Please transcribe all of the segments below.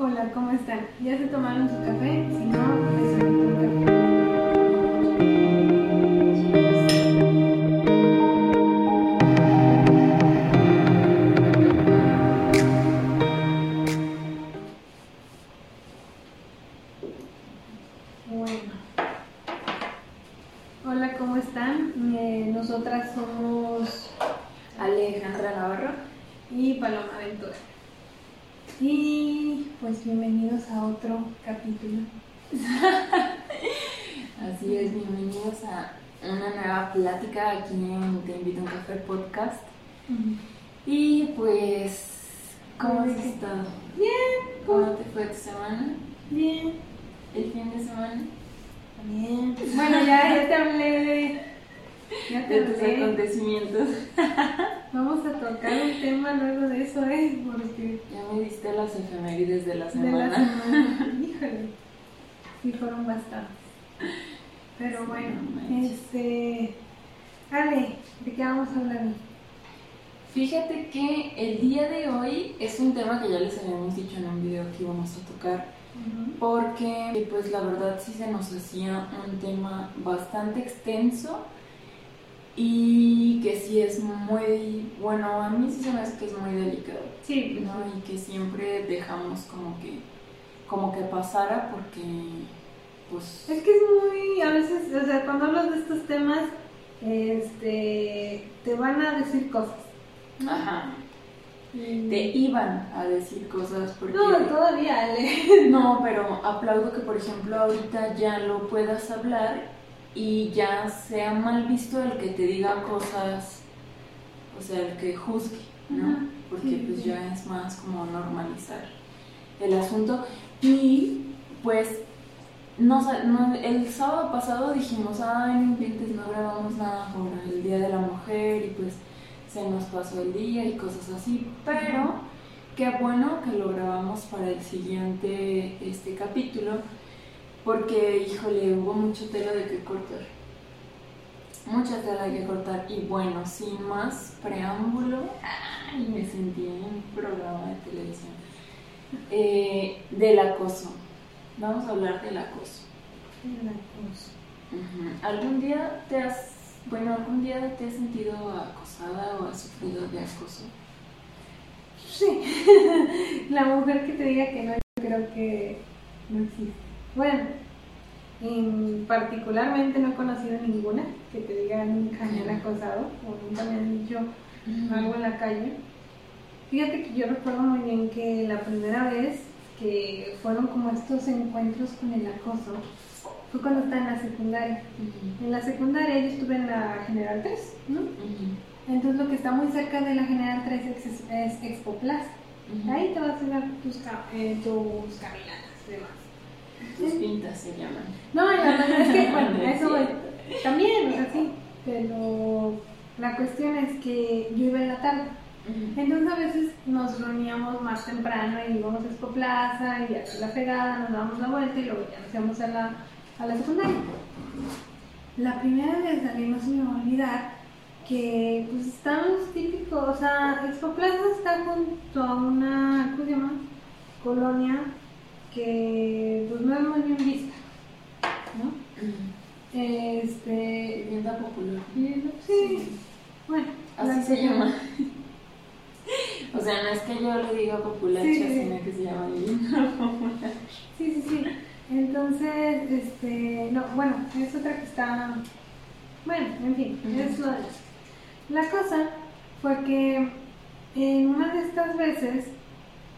Hola, ¿cómo están? ¿Ya se tomaron su café? Si no, les un café. Y que sí es muy, bueno, a mí sí se me hace que es muy delicado, Sí, ¿no? Y que siempre dejamos como que, como que pasara porque, pues, Es que es muy, a veces, o sea, cuando hablas de estos temas, este, te van a decir cosas. ajá, te iban a decir cosas porque... No, todavía, Ale. No, pero aplaudo que, por ejemplo, ahorita ya lo puedas hablar y ya sea mal visto el que te diga cosas, o sea, el que juzgue, ¿no? Porque pues ya es más como normalizar el asunto. Y pues, no, no- el sábado pasado dijimos, ay, no inventes, no grabamos nada por el Día de la Mujer y pues se nos pasó el día y cosas así, pero... Qué bueno que lo grabamos para el siguiente este capítulo, porque, híjole, hubo mucho tela de que cortar. Mucha tela de que cortar. Y bueno, sin más preámbulo, ay, me sentí en un programa de televisión. Eh, del acoso. Vamos a hablar del acoso. Ujú. ¿Algún día te has, bueno, algún día te has sentido acosada o has sufrido de acoso? Sí. La mujer que te diga que no, yo creo que no existe. Bueno, en- particularmente no he conocido ninguna que te diga nunca me han acosado o nunca me han dicho algo en la calle. Fíjate que yo recuerdo muy bien que la primera vez que fueron como estos encuentros con el acoso fue cuando estaba en la secundaria. En la secundaria yo estuve en la General 3, ¿no? Entonces lo que está muy cerca de la General 3 es, es Expo Plaza. Ahí te vas a dar tus, eh, tus caminatas y demás. Tus pintas se llaman. No, la verdad es que, bueno, eso voy. También, o sea, sí, pero la cuestión es que yo iba en la tarde. Entonces a veces nos reuníamos más temprano y íbamos a Expo Plaza y a la pegada, nos dábamos la vuelta y luego ya nos íbamos a la, a la secundaria. La primera vez mí no se me va a olvidar que pues estamos típicos, o sea, Expo Plaza está junto a una, ¿cómo se llama? Colonia que pues no es muy bien vista, ¿no? Este, Vivienda popular. sí, bueno, Así se llama. O sea, no es que yo le diga Sí, sí. sino que se llama vivienda popular. Sí, sí, sí. Entonces, este, no, bueno, es otra que está, bueno, en fin, Ujú. es lo La cosa fue que en una de estas veces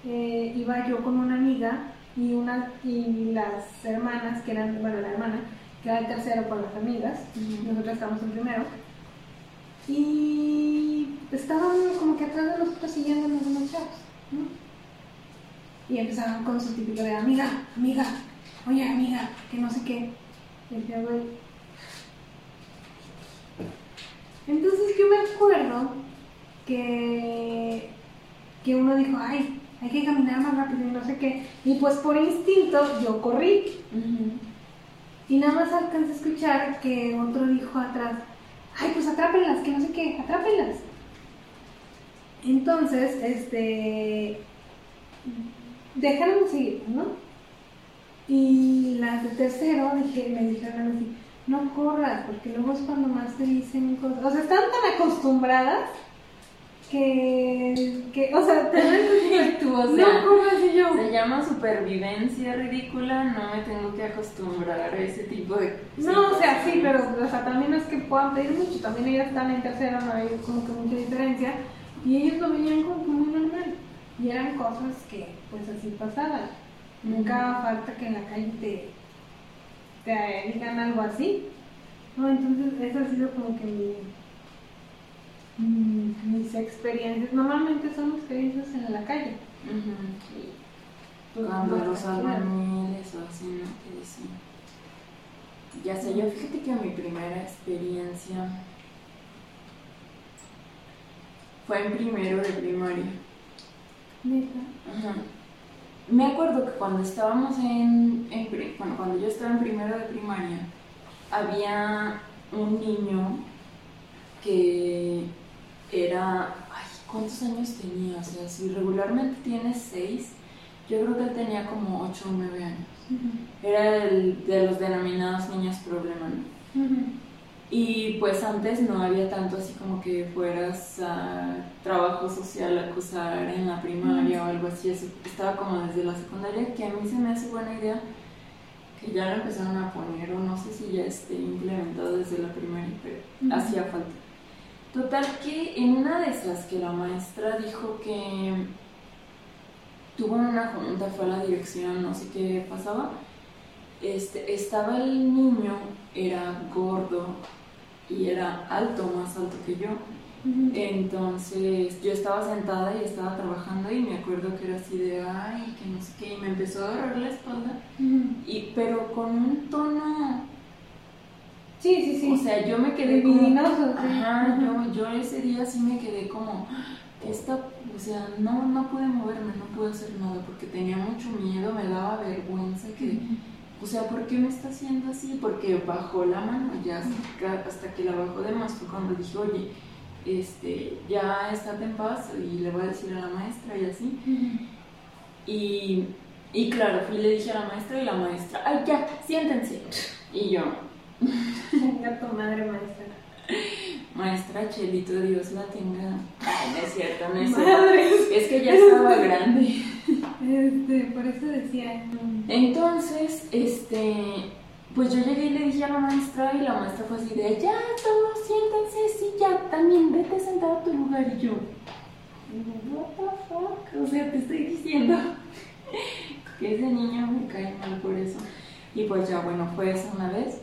eh, iba yo con una amiga y una y las hermanas que eran, bueno, la hermana que era el tercero con las amigas, nosotros estábamos en primero y estaban como que atrás de nosotros siguiéndonos unos chavos, ¿no? Y empezaron con su típico de amiga, amiga, oye amiga, que no sé qué. Y decía, güey. Entonces yo me acuerdo que, que uno dijo, ay, hay que caminar más rápido y no sé qué. Y pues por instinto yo corrí. Y nada más alcancé a escuchar que otro dijo atrás, ay, pues atrápenlas, que no sé qué, atrápenlas. Entonces, este, dejaron de seguir, ¿no? Y las de tercero dije, me dijeron así, no corras, porque luego es cuando más te dicen cosas. O sea, están tan acostumbradas que, que o sea, te ven tú, o sea, no corras y yo. Se llama supervivencia ridícula, no me tengo que acostumbrar a ese tipo de No, o sea, sí, pero o sea, también es que puedan pedir mucho, también ellas están en tercero, no hay como que mucha diferencia, y ellos lo veían como que muy normal, y eran cosas que pues así pasaban. Nunca falta que en la calle te, te digan algo así. No, entonces eso ha sido como que mi Mm, mis experiencias, normalmente son experiencias en la calle. Pues, Cuando los albañiles o así, ¿no? Que dicen. Ya sé, yo fíjate que mi primera experiencia fue en primero de primaria. Ajá. Me acuerdo que cuando estábamos en, en, bueno, cuando yo estaba en primero de primaria, había un niño que era, ay, ¿cuántos años tenía? O sea, si regularmente tiene seis, yo creo que él tenía como ocho o nueve años. Era el de los denominados niños problema, Y pues antes no había tanto así como que fueras a trabajo social a acusar en la primaria o algo así. estaba como desde la secundaria, que a mí se me hace buena idea que ya lo empezaron a poner, o no sé si ya esté implementado desde la primaria, pero hacía falta. Total que en una de esas que la maestra dijo que tuvo una junta, fue a la dirección, no sé qué pasaba, este, estaba el niño, era gordo y era alto, más alto que yo. Entonces yo estaba sentada y estaba trabajando y me acuerdo que era así de, ay, que no sé qué, y me empezó a agarrar la espalda, y, pero con un tono Sí, sí, sí. O sea, yo me quedé como... Ajá, yo, yo ese día sí me quedé como... Esta, o sea, no, no pude moverme, no pude hacer nada porque tenía mucho miedo, me daba vergüenza que... O sea, ¿por qué me está haciendo así? Porque bajó la mano, ya hasta, que la bajó de más fue cuando dije, oye, este, ya estate en paz y le voy a decir a la maestra y así. y, y claro, fui y le dije a la maestra y la maestra, ay, ya, siéntense. Y yo, Venga tu madre maestra. Maestra Chelito, Dios la tenga. Ay, no es cierto, no es cierto. Es que ya estaba grande. Este, por eso decía. Entonces, este, pues yo llegué y le dije a la maestra y la maestra fue así de, ya, todos siéntense, sí, ya, también vete sentado a tu lugar. Y yo, what the fuck, o sea, te estoy diciendo que ese niño me cae mal por eso. Y pues ya, bueno, fue esa una vez.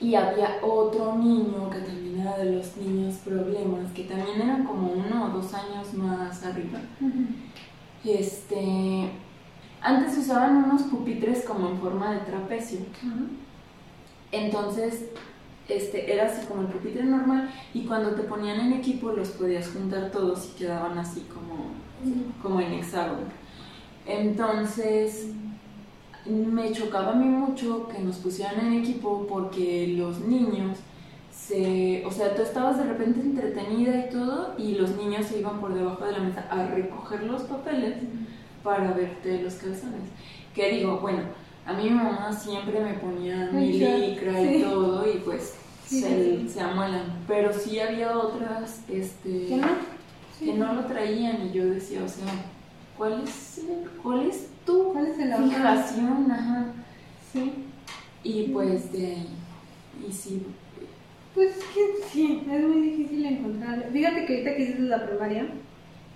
Y había otro niño que también era de los niños problemas, que también eran como uno o dos años más arriba. Este. Antes usaban unos pupitres como en forma de trapecio. Entonces, este, era así como el pupitre normal y cuando te ponían en equipo los podías juntar todos y quedaban así como, como en hexágono. Entonces, me chocaba a mí mucho que nos pusieran en equipo porque los niños se, o sea, tú estabas de repente entretenida y todo y los niños se iban por debajo de la mesa a recoger los papeles para verte los calzones. Que digo, bueno, a mi mamá siempre me ponía mi licra y todo y pues se, se amuelan, pero sí había otras este, que no lo traían y yo decía, o sea, ¿cuál es, cuál es tu ¿Cuál es el fijación? Ajá. Sí. Y pues de ahí, y sí. Pues que sí, es muy difícil encontrar. Fíjate que ahorita que dices la primaria,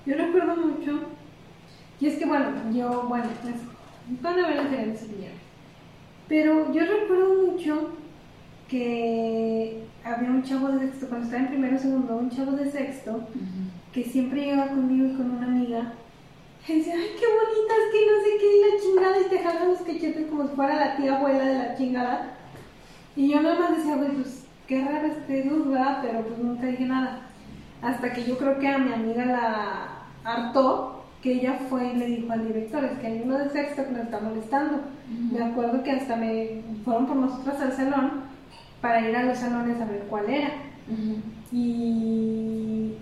yo recuerdo mucho, y es que bueno, yo, bueno, pues, van a ver diferentes opiniones, pero yo recuerdo mucho que había un chavo de sexto, cuando estaba en primero o segundo, un chavo de sexto, que siempre llegaba conmigo y con una amiga y dice, ay, qué bonitas, que no sé qué, y la chingada, y te jalan los cachetes como si fuera la tía abuela de la chingada. Y yo nada más decía, güey, pues qué raro este dude, ¿verdad? Pero pues nunca dije nada. Hasta que yo creo que a mi amiga la hartó, que ella fue y le dijo al director, es que hay uno de sexto que nos está molestando. Me acuerdo que hasta me fueron por nosotras al salón para ir a los salones a ver cuál era. Y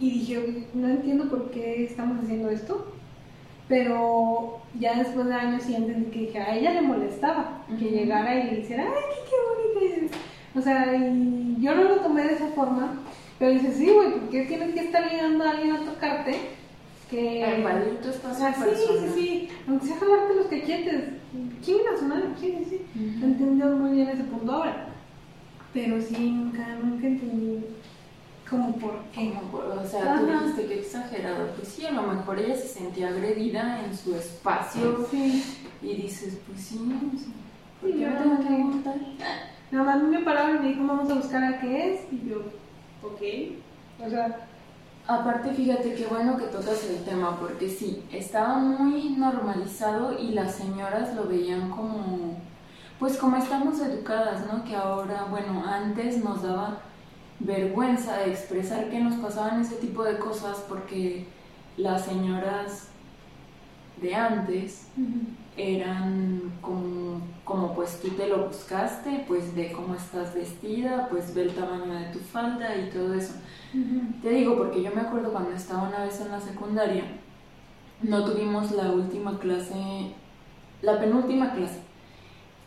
y dije, no entiendo por qué estamos haciendo esto. Pero ya después de años sí entendí que dije, a ella le molestaba que llegara y le hiciera, ay, qué, qué bonita es". O sea, y yo no lo tomé de esa forma, pero dice, sí, güey, ¿por qué tienes que estar llegando a alguien a tocarte? Que... Invadir tu espacio Ah, sí, sí, sí, aunque sea jalarte los cachetes, chinga su madre, sí, sí, sí. Ujú. Entendió muy bien ese punto ahora. Pero sí, nunca, nunca entendí como por qué. O sea, tú dijiste que exagerado. Pues sí, a lo mejor ella se sentía agredida en su espacio Sí. y dices, pues sí, o sea, ¿por Sí, qué me yo tengo que no. aguantar? Nada más me pararon y me dijo, vamos a buscar a qué es. Y yo, ok. O sea, Aparte, fíjate qué bueno que tocas el tema, porque sí, estaba muy normalizado y las señoras lo veían como, pues como estamos educadas, ¿no? Que ahora, bueno, antes nos daba vergüenza expresar que nos pasaban ese tipo de cosas porque las señoras de antes eran como, como pues tú te lo buscaste, pues ve cómo estás vestida, pues ve el tamaño de tu falda y todo eso. Te digo porque yo me acuerdo cuando estaba una vez en la secundaria, no tuvimos la última clase, la penúltima clase,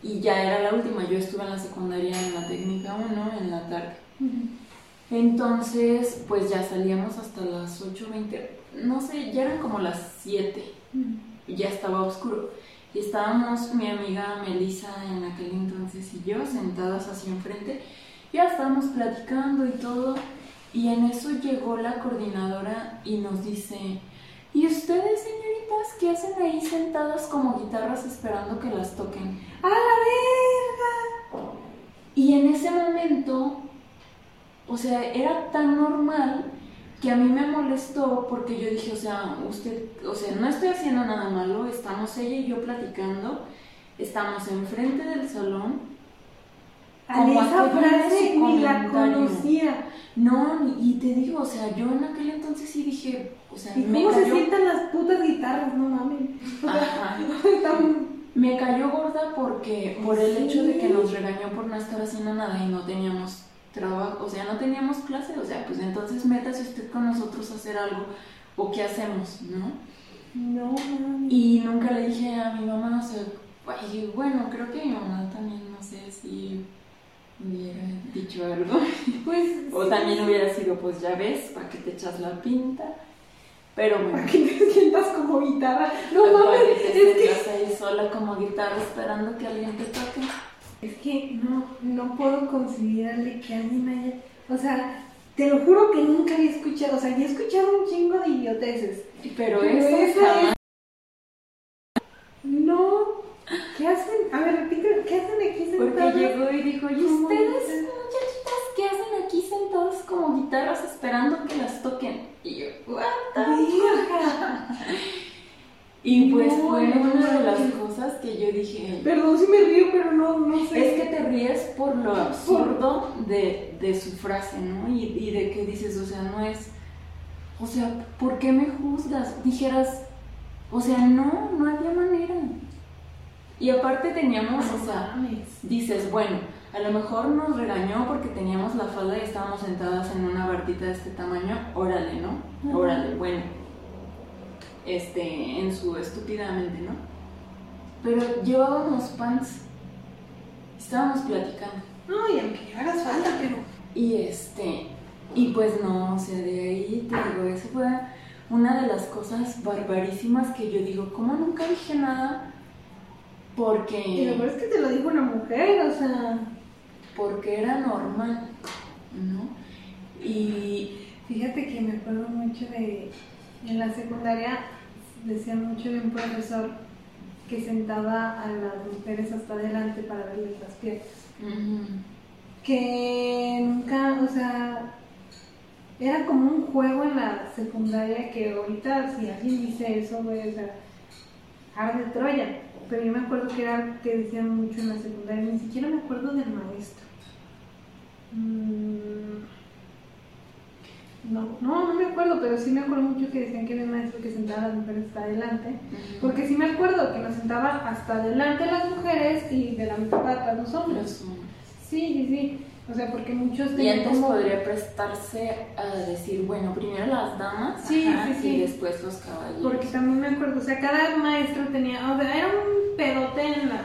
y ya era la última, yo estuve en la secundaria en la técnica 1 en la tarde. Entonces, pues ya salíamos hasta las 8.20, no sé, ya eran como las 7 y ya estaba oscuro. Y estábamos mi amiga Melissa en aquel entonces y yo sentadas así enfrente. Ya estábamos platicando y todo. Y en eso llegó la coordinadora y nos dice, ¿y ustedes señoritas qué hacen ahí sentadas como guitarras esperando que las toquen? ¡A la verga! Y en ese momento, o sea, era tan normal que a mí me molestó porque yo dije, o sea, usted, o sea, no estoy haciendo nada malo, estamos ella y yo platicando, estamos enfrente del salón. A Como esa frase ni la conocía. No, y te digo, o sea, yo en aquel entonces sí dije, o sea, ¿Y me cómo se cayó, sientan las putas guitarras? No mames. Ajá. me cayó gorda porque por el Sí. hecho de que nos regañó por no estar haciendo nada y no teníamos trabajo, o sea, no teníamos clase, o sea, pues entonces métase usted con nosotros a hacer algo o qué hacemos, ¿no? No mames. Y nunca le dije a mi mamá, o sea, ay, bueno, creo que mi mamá también, no sé si hubiera dicho algo. Pues. O sí. también hubiera sido, pues ya ves, para que te echas la pinta. Pero bueno, Para que te sientas como guitarra. No para mames. que te Es que, sientas ahí sola como guitarra esperando que alguien te toque. Es que no, no puedo considerarle que alguien haya. O sea, te lo juro que nunca había escuchado. O sea, ya he escuchado un chingo de idioteces. Pero, Pero eso esa jamás. No. ¿Qué hacen? A ver, repite. ¿Qué hacen aquí Porque sentados? llegó y dijo, ¿y ustedes, muchachitas, qué hacen aquí sentadas como guitarras esperando que las toquen? Y yo, ¿what. Y pues No, fue no una de las cosas que yo dije, Perdón si me río, pero no, no sé. Es que te ríes por lo absurdo de, de su frase, ¿no? Y, y de que dices, o sea, no es. O sea, ¿por qué me juzgas? Dijeras, o sea, no, no había manera. Y aparte teníamos, o sea, dices, bueno, a lo mejor nos regañó porque teníamos la falda y estábamos sentadas en una bartita de este tamaño, órale, ¿no? Órale, bueno. Este, en su estúpidamente, ¿no? Pero llevábamos pants, estábamos platicando. No, y aunque llevaras falda, pero. Y este, y pues no, o sea, de ahí te digo, eso fue una de las cosas barbarísimas que yo digo, ¿cómo nunca dije nada? Y lo Porque, peor es que te lo dijo una mujer, o sea. porque era normal, ¿no? Y Fíjate que me acuerdo mucho de. En la secundaria decían mucho de un profesor que sentaba a las mujeres hasta adelante para verles las piernas. Que nunca, o sea. Era como un juego en la secundaria que ahorita, si alguien dice eso, güey, o sea, arde Troya. Pero yo me acuerdo que era que decían mucho en la secundaria, ni siquiera me acuerdo del maestro. Mm, No, no, no me acuerdo, pero sí me acuerdo mucho que decían que había un maestro que sentaba a las mujeres hasta adelante. ujú. Porque sí me acuerdo que nos sentaba hasta adelante las mujeres y de la mitad para atrás los hombres. los hombres. Sí, sí, sí. O sea, porque muchos Y antes como... podría prestarse a decir, bueno, primero las damas Sí, ajá, sí, sí. y después los caballeros. Porque también me acuerdo, o sea, cada maestro tenía, o sea, era un pedote en la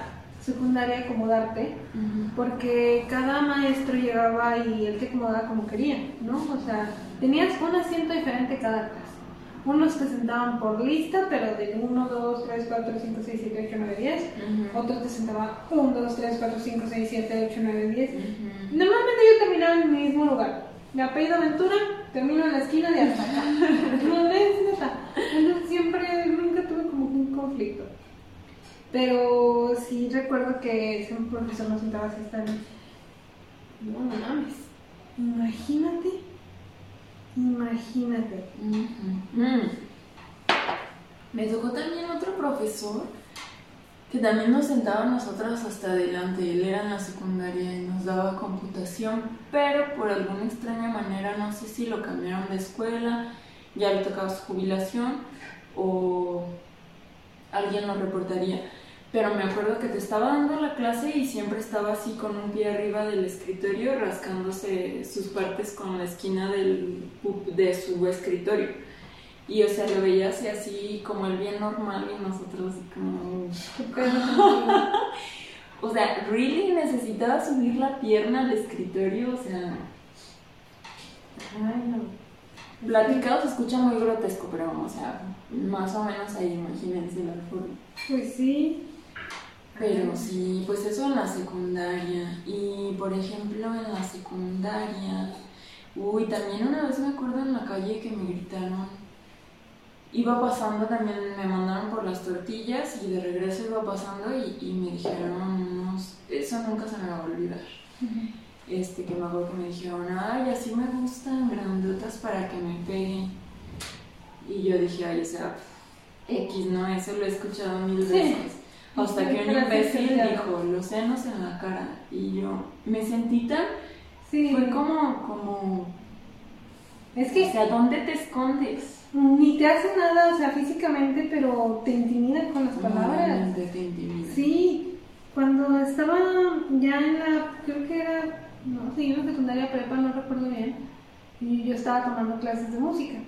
secundaria acomodarte, Ujú. porque cada maestro llegaba y él te acomodaba como quería, ¿no? O sea, tenías un asiento diferente cada clase. Unos te sentaban por lista, pero de 1, 2, 3, 4, 5, 6, 7, 8, 9, 10. Ujú. Otros te sentaban 1, 2, 3, 4, 5, 6, 7, 8, 9, 10. Ujú. Normalmente yo terminaba en el mismo lugar. Mi apellido Aventura, termino en la esquina de hasta acá. No es neta. Entonces siempre, nunca tuve como un conflicto. Pero sí recuerdo que ese profesor nos sentaba así hasta No, mames. Imagínate. Imagínate. Mm. Me tocó también otro profesor que también nos sentaba a nosotras hasta adelante. Él era en la secundaria y nos daba computación, pero por alguna extraña manera, no sé si lo cambiaron de escuela, ya le tocaba su jubilación o alguien lo reportaría. Pero me acuerdo que te estaba dando la clase y siempre estaba así con un pie arriba del escritorio rascándose sus partes con la esquina del, de su escritorio. Y o sea, lo veía así, como el bien normal y nosotros así como... O sea, ¿really necesitaba subir la pierna al escritorio? O sea, Ay, no. Platicado se escucha muy grotesco, pero o sea, más o menos ahí imagínense la forma. Pues sí. Pero sí, pues eso en la secundaria. Y por ejemplo, en la secundaria, uy, también una vez me acuerdo en la calle que me gritaron. Iba pasando también, me mandaron por las tortillas y de regreso iba pasando y, y me dijeron unos. Eso nunca se me va a olvidar. Este, que me acuerdo que me dijeron, ay, así me gustan grandotas para que me peguen. Y yo dije, ay, o sea, X, no, eso lo he escuchado mil Sí. veces. Hasta que un imbécil dijo, los senos en la cara. Y yo me sentí tan. Sí. Fue como, como. Es O que sea, ¿dónde te escondes? ni te hace nada, o sea, físicamente, pero te intimida con las palabras. Te intimida. Sí, cuando estaba ya en la, creo que era, no sé, en la secundaria prepa, no recuerdo bien, y yo estaba tomando clases de música.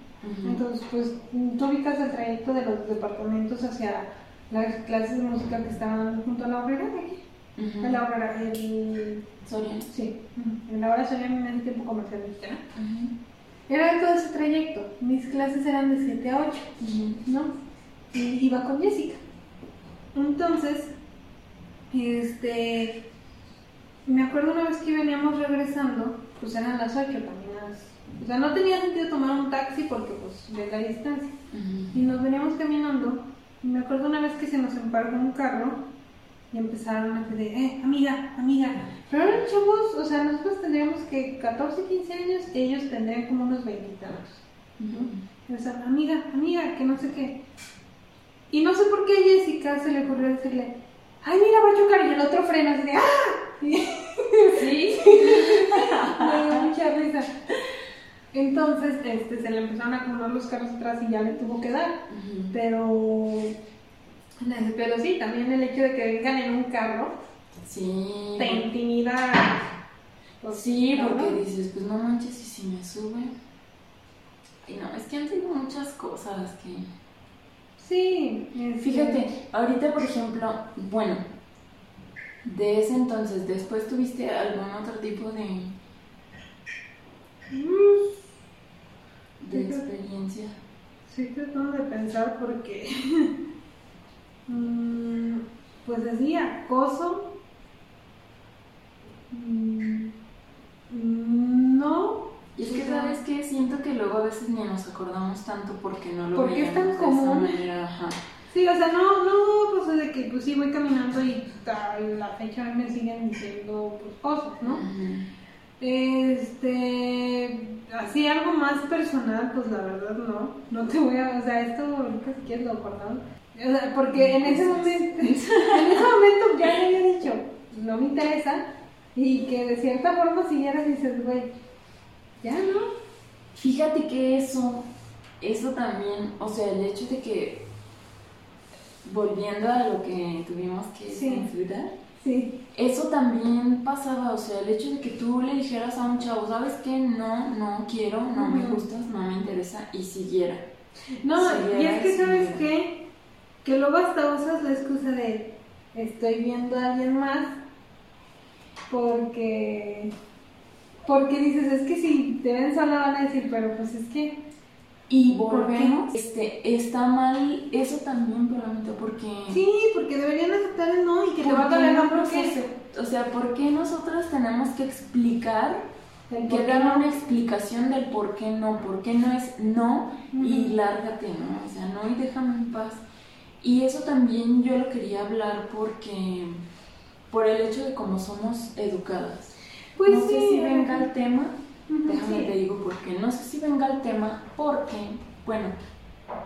Entonces, pues, tú ubicas el trayecto de los departamentos hacia las clases de música que estaban junto a la obrera de aquí. En la obrera, el... Soriano. Sí, en la hora sería en ese tiempo comercial mexicana. Ujú. Era todo ese trayecto. Mis clases eran de 7 a 8. Ujú. ¿no? Y iba con Jessica. Entonces, este, me acuerdo una vez que veníamos regresando, pues eran las 8 también. las- o sea, no tenía sentido tomar un taxi porque pues de la distancia. Y nos veníamos caminando. Y me acuerdo una vez que se nos embarcó un carro y empezaron a pedir, eh, amiga, amiga. Pero eran chavos, o sea, nosotros tendríamos que 14, 15 años, ellos tendrían como unos 20 y tantos. O sea, amiga, amiga, que no sé qué. Y no sé por qué a Jessica se le ocurrió decirle, ay, mira, va a chocar. Y el otro frena así de, ¡ah! Y Sí. me dio mucha risa. Entonces, este, se le empezaron a acumular los carros atrás y ya le tuvo que dar. Pero, pero sí, también el hecho de que vengan en un carro Sí. te intimida. Pues, Sí, ¿no? porque dices, pues no manches, y si me sube. Ay, no, es que han sido muchas cosas que. Sí, este, Fíjate, ahorita, por ejemplo, bueno, de ese entonces, después tuviste algún otro tipo de, mm, de experiencia. Sí, tratando de pensar porque. mm, pues así, acoso. mm, no. Y es que, ¿sabes qué? Siento que luego a veces ni nos acordamos tanto porque no lo Porque es tan veíamos de común. esa manera. Ajá. Sí, o sea, no, no, pues de que pues sí voy caminando y a la fecha me siguen diciendo pues, cosas, ¿no? Este, así algo más personal, pues la verdad no, no te voy a, o sea, esto ahorita si quieres lo guardamos. O sea, porque en ese momento, en ese momento ya le había dicho, no me interesa, y que de cierta forma siguieras y dices, güey, ya no. Fíjate que eso, eso también, o sea, el hecho de que, volviendo a lo que tuvimos que Sí. censurar, Sí. Eso también pasaba, o sea, el hecho de que tú le dijeras a un chavo, ¿sabes qué? No, no quiero, no me gustas, no me interesa, y siguiera. No, Sí, y es que, ¿sabes qué? Que luego hasta usas la excusa de estoy viendo a alguien más porque porque dices, es que si te ven sola van a decir, pero pues es que Y volvemos, este, está mal eso también, probablemente, porque... sí, porque deberían aceptar el no y que te ¿por va a doler no acep- O sea, ¿por qué nosotras tenemos que explicar, que dar no. una explicación del por qué no? ¿Por qué no es no y lárgate, no? O sea, no y déjame en paz. Y eso también yo lo quería hablar porque... Por el hecho de cómo somos educadas. Pues no sí, sé si venga el tema, Déjame sí. te digo por qué. No sé si venga el tema porque, bueno,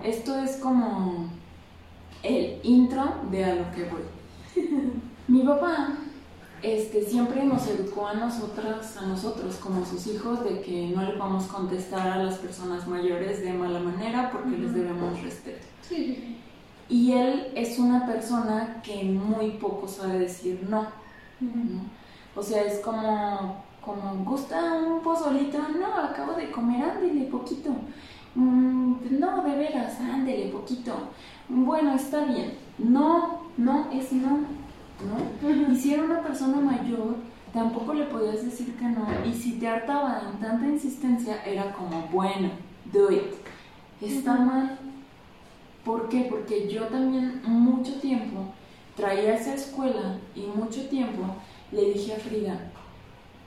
esto es como el intro de a lo que voy. Mi papá este, siempre nos educó a nosotras, a nosotros como sus hijos, de que no le vamos a contestar a las personas mayores de mala manera porque les debemos respeto. Sí. Y él es una persona que muy poco sabe decir. ¿no? O sea, es como, como, ¿gusta un pozolito? No, acabo de comer, ándele poquito. "Mm, no, de veras, ándele poquito. Bueno, está bien. No, no es no, ¿no? Y si era una persona mayor, tampoco le podías decir que no. Y si te hartaba en tanta insistencia, era como, bueno, do it. Está mal. ¿Por qué? Porque yo también mucho tiempo traía esa escuela y mucho tiempo le dije a Frida,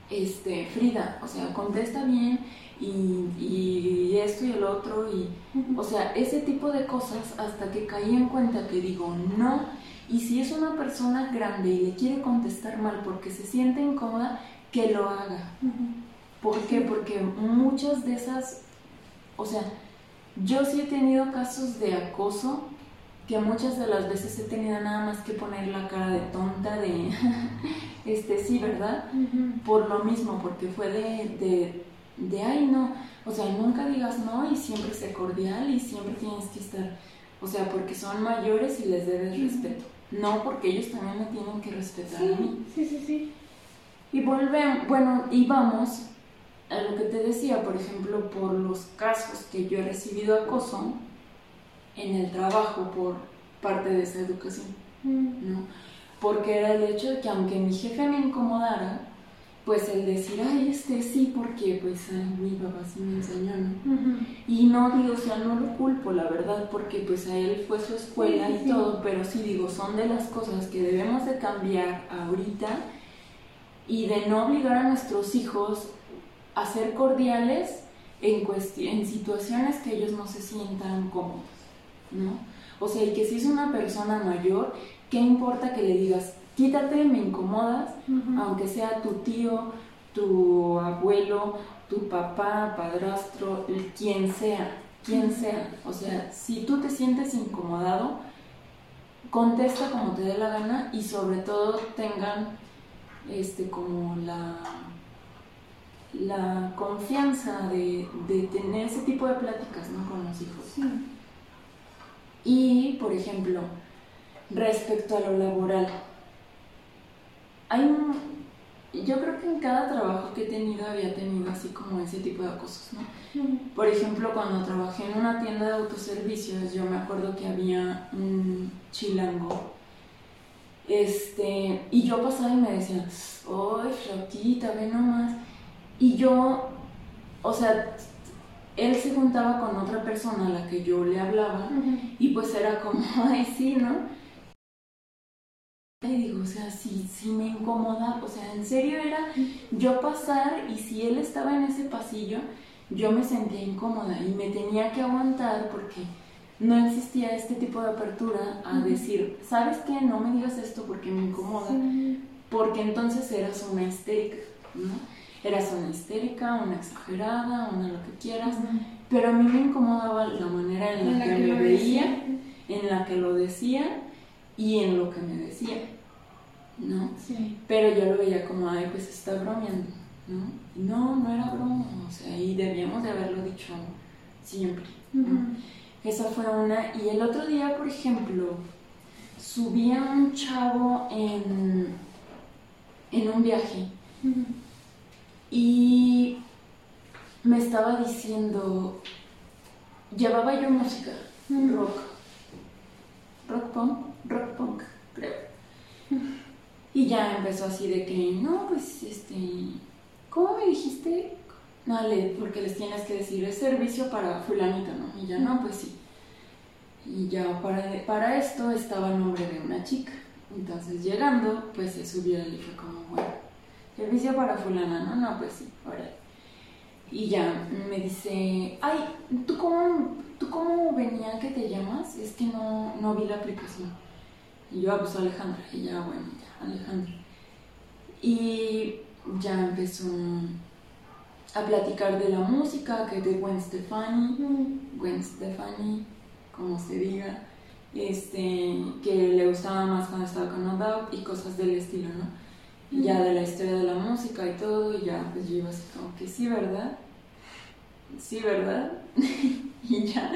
este, Frida, o sea, contesta bien y, y esto y el otro y, o sea, ese tipo de cosas hasta que caí en cuenta que digo no. Y si es una persona grande y le quiere contestar mal porque se siente incómoda, que lo haga. Ujú. ¿Por qué? Porque muchas de esas, o sea, yo sí he tenido casos de acoso que muchas de las veces he tenido nada más que poner la cara de tonta de, este, sí, ¿verdad? Por lo mismo, porque fue de, de, de, ay, no, o sea, nunca digas no y siempre sé cordial y siempre tienes que estar, o sea, porque son mayores y les debes respeto. No porque ellos también me tienen que respetar a mí. Sí, sí, sí, sí. Y volvemos, bueno, y vamos a lo que te decía, por ejemplo, por los casos que yo he recibido acoso en el trabajo por parte de esa educación, Mm. ¿no? Porque era el hecho de que aunque mi jefe me incomodara, pues el decir, ay, este sí, porque pues ay, mi papá sí me enseñó, ¿no? Y no digo, o sea, no lo culpo, la verdad, porque pues a él fue su escuela Sí, y sí. todo, pero sí digo, son de las cosas que debemos de cambiar ahorita y de no obligar a nuestros hijos a ser cordiales en, en situaciones que ellos no se sientan cómodos, ¿no? O sea, y que si es una persona mayor, ¿qué importa que le digas, quítate, me incomodas? Aunque sea tu tío, tu abuelo, tu papá, padrastro, quien sea, quien sea. O sea, si tú te sientes incomodado, contesta como te dé la gana y sobre todo tengan este como la la confianza de, de tener ese tipo de pláticas ¿no? con los hijos. Sí. Y, por ejemplo, respecto a lo laboral, hay un, yo creo que en cada trabajo que he tenido había tenido así como ese tipo de acosos, ¿no? Por ejemplo, cuando trabajé en una tienda de autoservicios, yo me acuerdo que había un chilango, este, y yo pasaba y me decían, ¡ay, flaquita, ve nomás! Y yo, o sea, él se juntaba con otra persona a la que yo le hablaba, y pues era como, ay, sí, ¿no? Y digo, o sea, sí, sí me incomoda, o sea, en serio era yo pasar y si él estaba en ese pasillo, yo me sentía incómoda y me tenía que aguantar porque no existía este tipo de apertura a decir, ¿sabes qué? No me digas esto porque me incomoda, Sí. porque entonces eras una histérica, ¿no? Eras una histérica, una exagerada, una lo que quieras, pero a mí me incomodaba la manera en la, En la que, que me lo veía, decía. en la que lo decía y en lo que me decía, ¿no? Sí. Pero yo lo veía como, ay, pues está bromeando, ¿no? Y no, no era broma, o sea, y debíamos de haberlo dicho siempre. Esa fue una. Y el otro día, por ejemplo, subía un chavo en, en un viaje y me estaba diciendo, llevaba yo música, rock, rock punk, rock punk, creo. Y ya empezó así de que, no, pues, este, ¿cómo me dijiste? No, porque les tienes que decir, es servicio para fulanito, ¿no? Y ya, no, pues sí. Y ya para, para esto estaba el nombre de una chica. Entonces llegando, pues se subió y fue como, bueno, servicio para fulana, ¿no? No, pues sí, ahora. Y ya me dice, ay, ¿tú cómo, ¿tú cómo venía que te llamas? Es que no, no vi la aplicación. Y yo, ah, pues Alejandra. Y ya, bueno, ya, Alejandra. Y ya empezó a platicar de la música, que de Gwen Stefani, Gwen Stefani, como se diga este, que le gustaba más cuando estaba con No y cosas del estilo, ¿no? Ya de la historia de la música y todo, y ya pues yo iba así como que sí, ¿verdad? Sí, ¿verdad? y ya,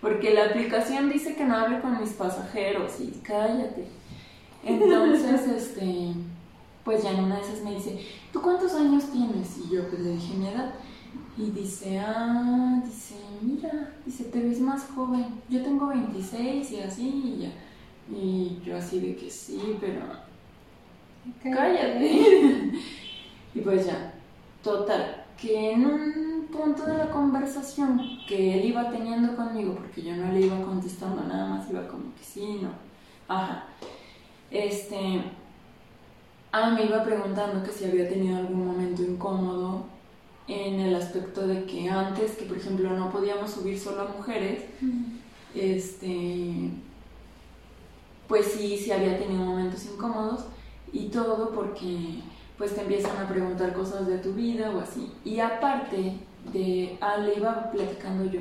porque la aplicación dice que no hable con mis pasajeros y cállate. Entonces, este, pues ya en una de esas me dice, ¿tú cuántos años tienes? Y yo pues le dije mi edad. Y dice, ah, dice, mira, dice, te ves más joven. Yo tengo 26 y así y ya. Y yo así de que sí, pero cállate. y pues ya, total, que en un punto de la conversación que él iba teniendo conmigo, porque yo no le iba contestando nada más, iba como que sí, no. Ajá. Este, ah, me iba preguntando que si había tenido algún momento incómodo en el aspecto de que antes, que por ejemplo no podíamos subir solo a mujeres, este, pues sí, sí había tenido momentos incómodos y todo porque pues te empiezan a preguntar cosas de tu vida o así. Y aparte de, ah, le iba platicando yo,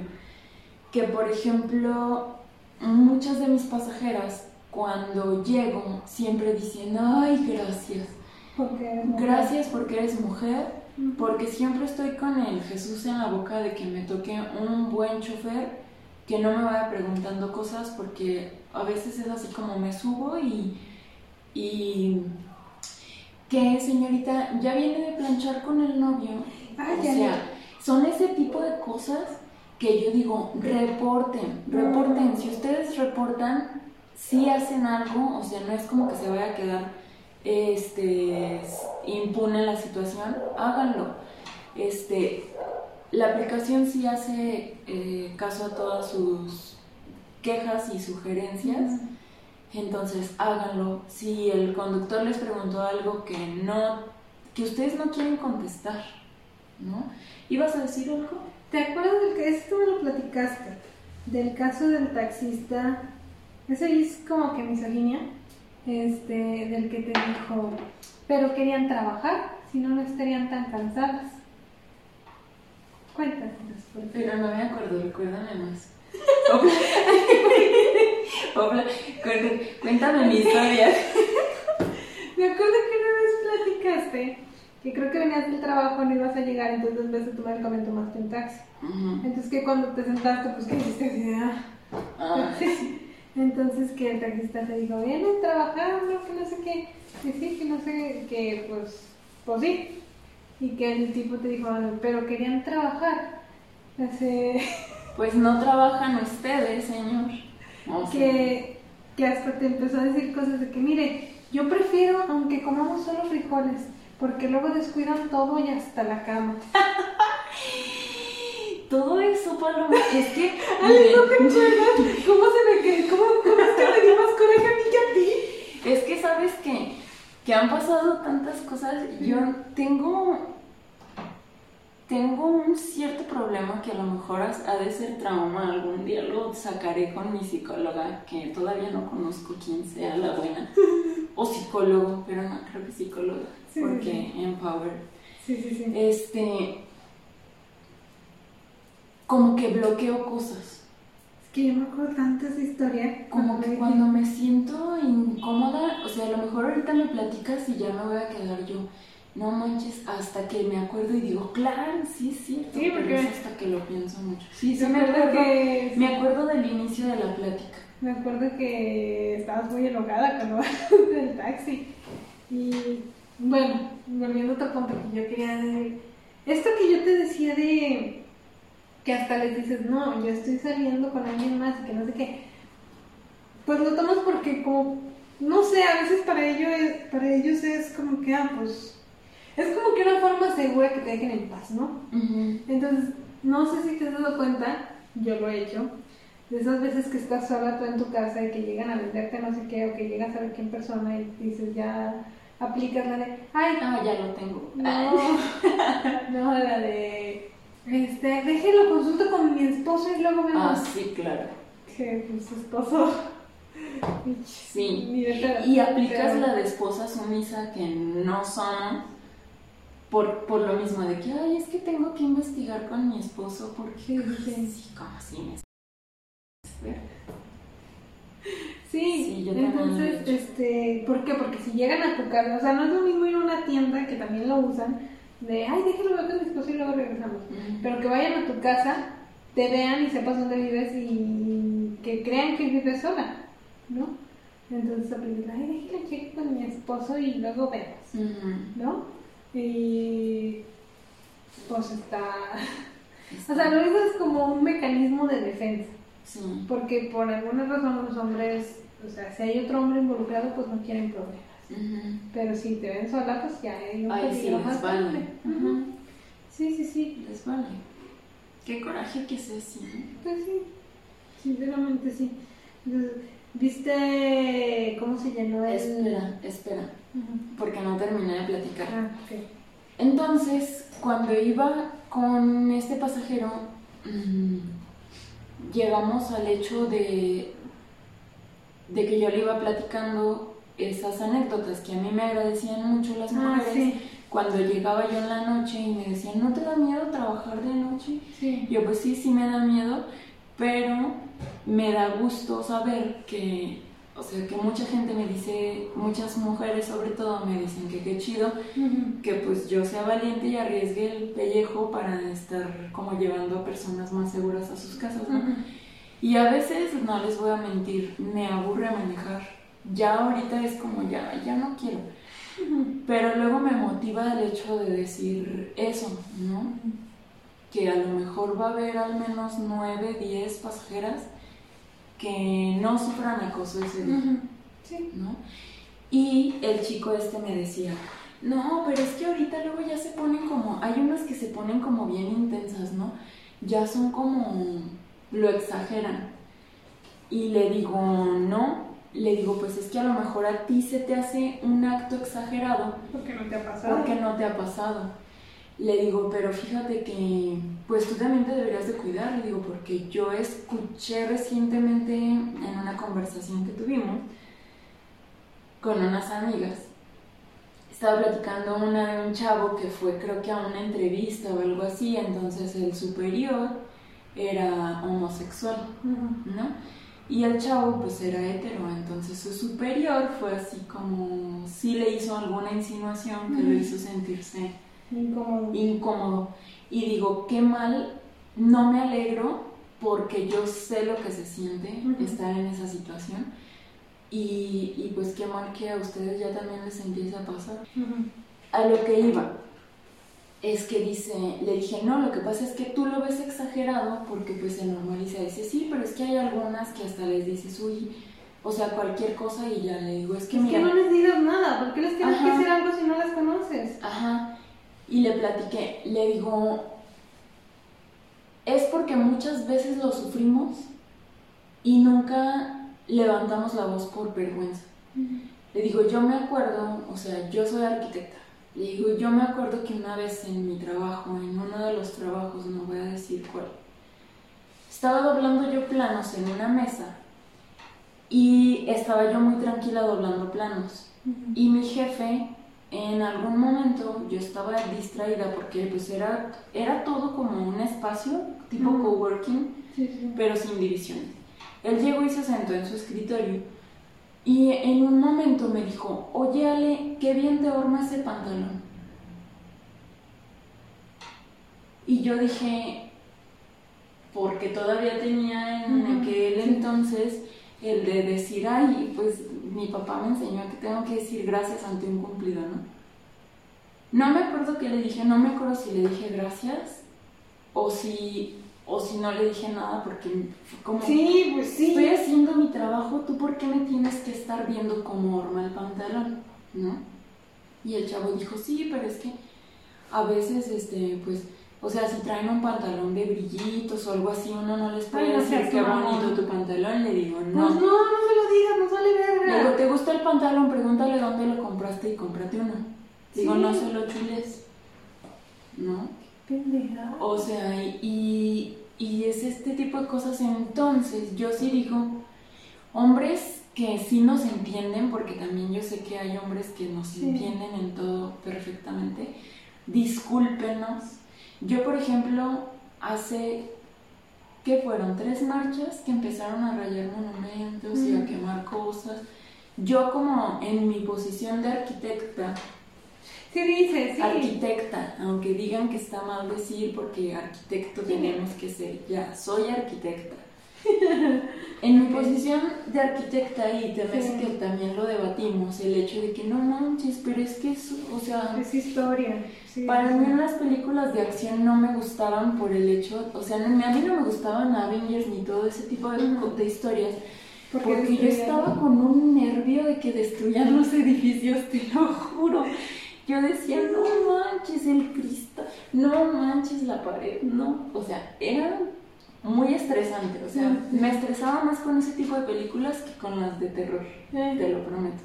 que por ejemplo muchas de mis pasajeras cuando llego siempre dicen, ay, gracias. Gracias porque eres mujer porque siempre estoy con el Jesús en la boca de que me toque un buen chofer que no me vaya preguntando cosas porque a veces es así como me subo y, y que señorita ya viene de planchar con el novio. o sea, son ese tipo de cosas que yo digo, reporten, reporten. Si ustedes reportan, si hacen algo, o sea, no es como que se vaya a quedar este, impone la situación, háganlo. Este, la aplicación sí hace eh, caso a todas sus quejas y sugerencias, entonces háganlo. Si el conductor les preguntó algo que no, que ustedes no quieren contestar, ¿no? ¿Ibas a decir algo? ¿Te acuerdas del que esto me lo platicaste? Del caso del taxista, ese es como que misoginia este, del que te dijo, pero querían trabajar, si no, no estarían tan cansadas. Cuéntanos. Pero no me acuerdo, recuérdame más. cuéntame mi historia. me acuerdo que una vez platicaste que creo que venías del trabajo, no ibas a llegar, entonces en vez de tomar el camión tomaste un taxi. Entonces que cuando te sentaste, pues que hiciste ah. ah. Entonces que el taxista te dijo, vienen trabajando, que no sé qué, que sí, que no sé, que pues, pues sí. Y que el tipo te dijo, pero querían trabajar. Pues no trabajan ustedes, señor. Que, que hasta te empezó a decir cosas de que, mire, yo prefiero, aunque comamos solo frijoles, porque luego descuidan todo y hasta la cama. todo eso, Paloma, es que... Ay, no te acuerdas. Cómo se me quedó, cómo, cómo es que me dio más coraje a mí que a ti. Es que, ¿sabes que Que han pasado tantas cosas, yo tengo... Tengo un cierto problema que a lo mejor ha de ser trauma, algún día lo sacaré con mi psicóloga, que todavía no conozco quién sea la buena, o psicólogo, pero no creo que psicóloga, porque Empower. Sí, sí, sí. Este, como que bloqueo cosas. Es que yo me acuerdo tantas historias. Como que cuando me siento incómoda, o sea, a lo mejor ahorita me platicas y ya me voy a quedar yo. No manches, hasta que me acuerdo y digo, claro, sí, sí, sí, porque es hasta que lo pienso mucho. Sí, sí, me acuerdo, que... me acuerdo del inicio de la plática. Me acuerdo que estabas muy enojada cuando vas del taxi y bueno, volviendo a otro punto que yo quería decir, esto que yo te decía de que hasta les dices, no, yo estoy saliendo con alguien más y que no sé qué, pues lo tomas porque como, no sé, a veces para ellos es, para ellos es como que, ah, pues, es como que una forma segura que te dejen en paz, ¿no? Entonces, no sé si te has dado cuenta, yo lo he hecho, de esas veces que estás sola tú en tu casa y que llegan a venderte no sé qué, o que llegas a ver quién persona y dices, ya aplicas la de, ay, Ah, ya lo tengo. no, no, la de, este, déjenlo consulto con mi esposo y luego vemos Ah, sí, claro. que pues, esposo. Sí. Pedo. Y aplicas la de esposa sumisa que no somos por, por lo mismo de que, ay, es que tengo que investigar con mi esposo porque... Sí, sí, como así me... Sí, Sí, yo entonces, este, ¿por qué? Porque si llegan a tu casa, o sea, no es lo mismo ir a una tienda que también lo usan, de, ay, déjalo ver con mi esposo y luego regresamos. Pero que vayan a tu casa, te vean y sepas dónde vives y que crean que vives sola, ¿no? Entonces ay, déjalo cheque con mi esposo y luego vemos. ¿no? Y pues está... O sea, lo dices como un mecanismo de defensa. Sí. Porque por alguna razón los hombres, o sea, si hay otro hombre involucrado, pues no quieren problemas. Pero si te ven sola, pues ya hay un Ay, sí, más vale. Sí, sí, sí. Les vale. Qué coraje que sea así. ¿no? Pues sí, sinceramente sí. Entonces, ¿Viste cómo se llenó el...? Espera, espera. Porque no terminé de platicar. Ah. Entonces, cuando iba con este pasajero, llegamos al hecho de, de que yo le iba platicando esas anécdotas que a mí me agradecían mucho las Ah, mujeres. sí, Cuando llegaba yo en la noche y me decían, ¿no te da miedo trabajar de noche? sí. Yo pues sí, sí me da miedo, pero me da gusto saber que, o sea, que mucha gente me dice, muchas mujeres sobre todo me dicen que qué chido, que pues yo sea valiente y arriesgue el pellejo para estar como llevando a personas más seguras a sus casas, ¿no? Y a veces, no les voy a mentir, me aburre manejar. Ya ahorita es como ya, ya no quiero. Pero luego me motiva el hecho de decir eso, ¿no? Que a lo mejor va a haber al menos 9, 10 pasajeras que no sufran acoso ese día. Sí. ¿no? Y el chico este me decía, no, pero es que ahorita luego ya se ponen como, hay unas que se ponen como bien intensas, ¿no? Ya son como, lo exageran. Y le digo, no, le digo, pues es que a lo mejor a ti se te hace un acto exagerado Porque no te ha pasado. porque no te ha pasado. Le digo, pero fíjate que pues tú también te deberías de cuidar, le digo, porque yo escuché recientemente en una conversación que tuvimos con unas amigas, estaba platicando una de un chavo que fue creo que a una entrevista o algo así, entonces el superior era homosexual. ¿no? Y el chavo pues era hetero, entonces su superior fue así como, sí le hizo alguna insinuación que lo hizo sentirse Incómodo. incómodo. Y digo, qué mal, no me alegro porque yo sé lo que se siente estar en esa situación. Y, y pues qué mal que a ustedes ya también les empiece a pasar. A lo que iba es que dice, le dije, no, lo que pasa es que tú lo ves exagerado porque pues se normaliza. Dice, sí, pero es que hay algunas que hasta les dices, uy, o sea, cualquier cosa y ya le digo, es que Es mira, que no les digas nada, ¿por qué les tienes que Ajá. decir algo si no las conoces? Ajá. Y le platiqué, le digo, es porque muchas veces lo sufrimos y nunca levantamos la voz por vergüenza. Le digo, yo me acuerdo, o sea, yo soy arquitecta. Le digo, yo me acuerdo que una vez en mi trabajo, en uno de los trabajos, no voy a decir cuál, estaba doblando yo planos en una mesa y estaba yo muy tranquila doblando planos. Y mi jefe, en algún momento, yo estaba distraída porque pues era, era todo como un espacio tipo Ujú. coworking, Sí, sí. pero sin divisiones. Él llegó y se sentó en su escritorio y en un momento me dijo, oye Ale, qué bien te horma ese pantalón. Y yo dije, porque todavía tenía en aquel entonces el de decir, ay, pues mi papá me enseñó que tengo que decir gracias ante un cumplido, ¿no? No me acuerdo qué le dije, no me acuerdo si le dije gracias o si, o si no le dije nada porque como... Sí, pues sí. Estoy haciendo mi trabajo, ¿tú por qué me tienes que estar viendo como horma el pantalón? ¿No? Y el chavo dijo, sí, pero es que a veces, este, pues, o sea, si traen un pantalón de brillitos o algo así, uno no les puede Ay, no decir qué bonito tu pantalón. Le digo, Pues no. no, no se lo digas, no sale verga. ¿te gusta el pantalón? Pregúntale dónde lo compraste y cómprate uno. Digo, Sí. no se lo chules. ¿No? Pendeja. O sea, y, y es este tipo de cosas. Entonces, yo sí digo, hombres que sí nos entienden, porque también yo sé que hay hombres que nos Sí. entienden en todo perfectamente, discúlpenos. Yo, por ejemplo, hace, ¿qué fueron? Tres marchas que empezaron a rayar monumentos y a Mm. quemar cosas. Yo como en mi posición de arquitecta, Sí dice, sí. Arquitecta, aunque digan que está mal decir porque arquitecto tenemos que ser, ya, soy arquitecta. En mi posición de arquitecta, y te ves Sí. que también lo debatimos, el hecho de que no manches, pero es que eso, o sea, Es historia. Sí, para sí. mí las películas de acción no me gustaban por el hecho, o sea, a mí no me gustaban Avengers ni todo ese tipo de, historias, Porque porque yo estaba con un nervio de que destruyan los edificios, te lo juro. Yo decía, no manches el cristal, no manches la pared, no. O sea, era muy estresante. O sea, me estresaba más con ese tipo de películas que con las de terror, te lo prometo.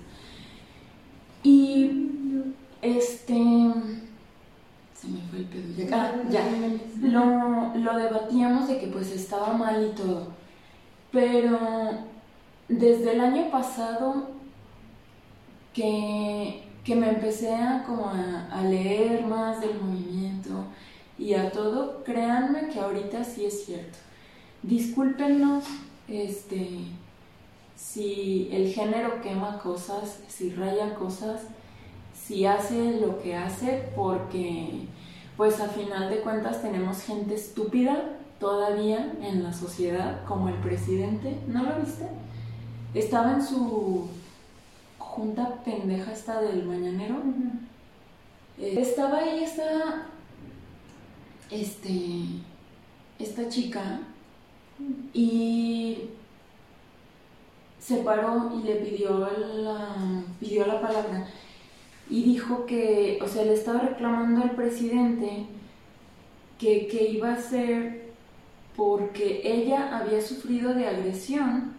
Y este. Se me fue el pedo. Ya, ah, ya lo, lo debatíamos de que pues estaba mal y todo. Pero desde el año pasado que, que me empecé a, como a, a leer más del movimiento y a todo, créanme que ahorita sí es cierto. Discúlpenos este, si el género quema cosas, si raya cosas, si hace lo que hace, porque pues a final de cuentas tenemos gente estúpida todavía en la sociedad, como el presidente, ¿no lo viste? Estaba en su junta pendeja esta del mañanero. Eh, estaba ahí esta, este, esta chica y se paró y le pidió la, pidió la palabra y dijo que, o sea, le estaba reclamando al presidente que, que iba a ser porque ella había sufrido de agresión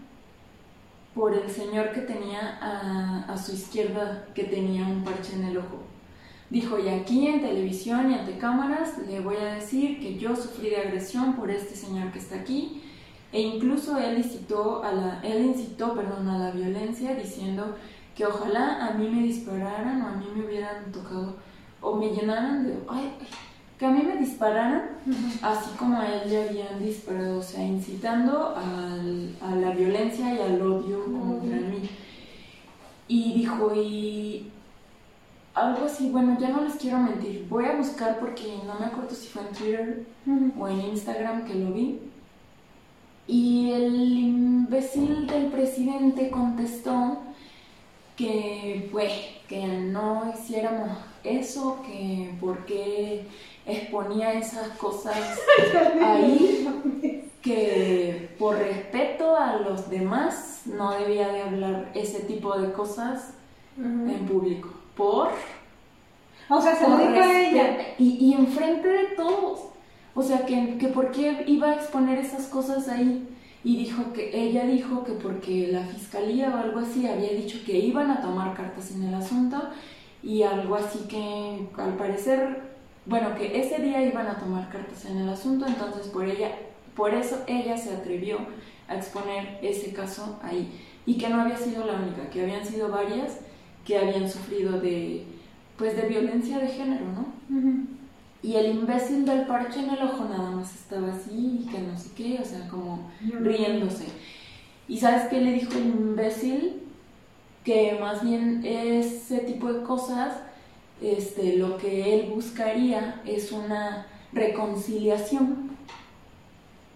por el señor que tenía a, a su izquierda, que tenía un parche en el ojo. Dijo, y aquí en televisión y ante cámaras le voy a decir que yo sufrí de agresión por este señor que está aquí. E incluso él incitó a la, él incitó, perdón, a la violencia diciendo que ojalá a mí me dispararan o a mí me hubieran tocado o me llenaran de... Ay, que a mí me dispararan así como a él le habían disparado, o sea, incitando al- a la violencia y al odio contra mí. Y dijo, y algo así, bueno, ya no les quiero mentir, voy a buscar porque no me acuerdo si fue en Twitter o en Instagram que lo vi. Y el imbécil del presidente contestó que, pues, que no hiciéramos eso, que por qué exponía esas cosas ahí, que por respeto a los demás no debía de hablar ese tipo de cosas en público. Por O sea, se lo dijo a ella. Y, y enfrente de todos. O sea, que, que por qué iba a exponer esas cosas ahí. Y dijo que ella dijo que porque la fiscalía o algo así había dicho que iban a tomar cartas en el asunto y algo así que al parecer, bueno, que ese día iban a tomar cartas en el asunto, entonces por ella, por eso ella se atrevió a exponer ese caso ahí y que no había sido la única, que habían sido varias que habían sufrido de pues de violencia de género, ¿no? Y el imbécil del parche en el ojo nada más estaba así que no sé qué, o sea, como riéndose. ¿Y sabes qué le dijo el imbécil? Que más bien ese tipo de cosas, este, lo que él buscaría es una reconciliación.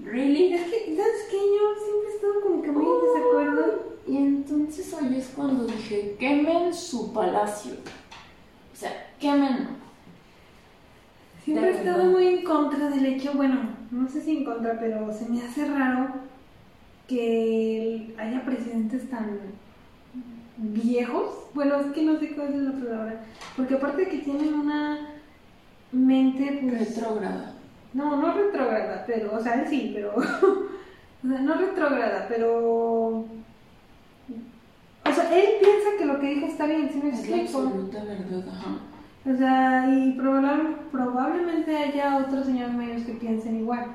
¿Really? Es que, ¿sabes qué? Yo siempre he estado como que muy en desacuerdo. Y entonces ahí es cuando dije, quemen su palacio. O sea, quemen. Siempre he estado muy en contra del hecho, bueno, no sé si en contra, pero se me hace raro que haya presidentes tan viejos. Bueno, es que no sé cuál es la palabra. Porque aparte de que tienen una mente, pues. Retrógrada. No, no retrógrada, pero, o sea, él sí, pero. o sea, no retrógrada, pero. O sea, él piensa que lo que dijo está bien, ¿sí me Es la explico? absoluta verdad, ajá. O sea, y probable- probablemente haya otros señores mayores que piensen igual.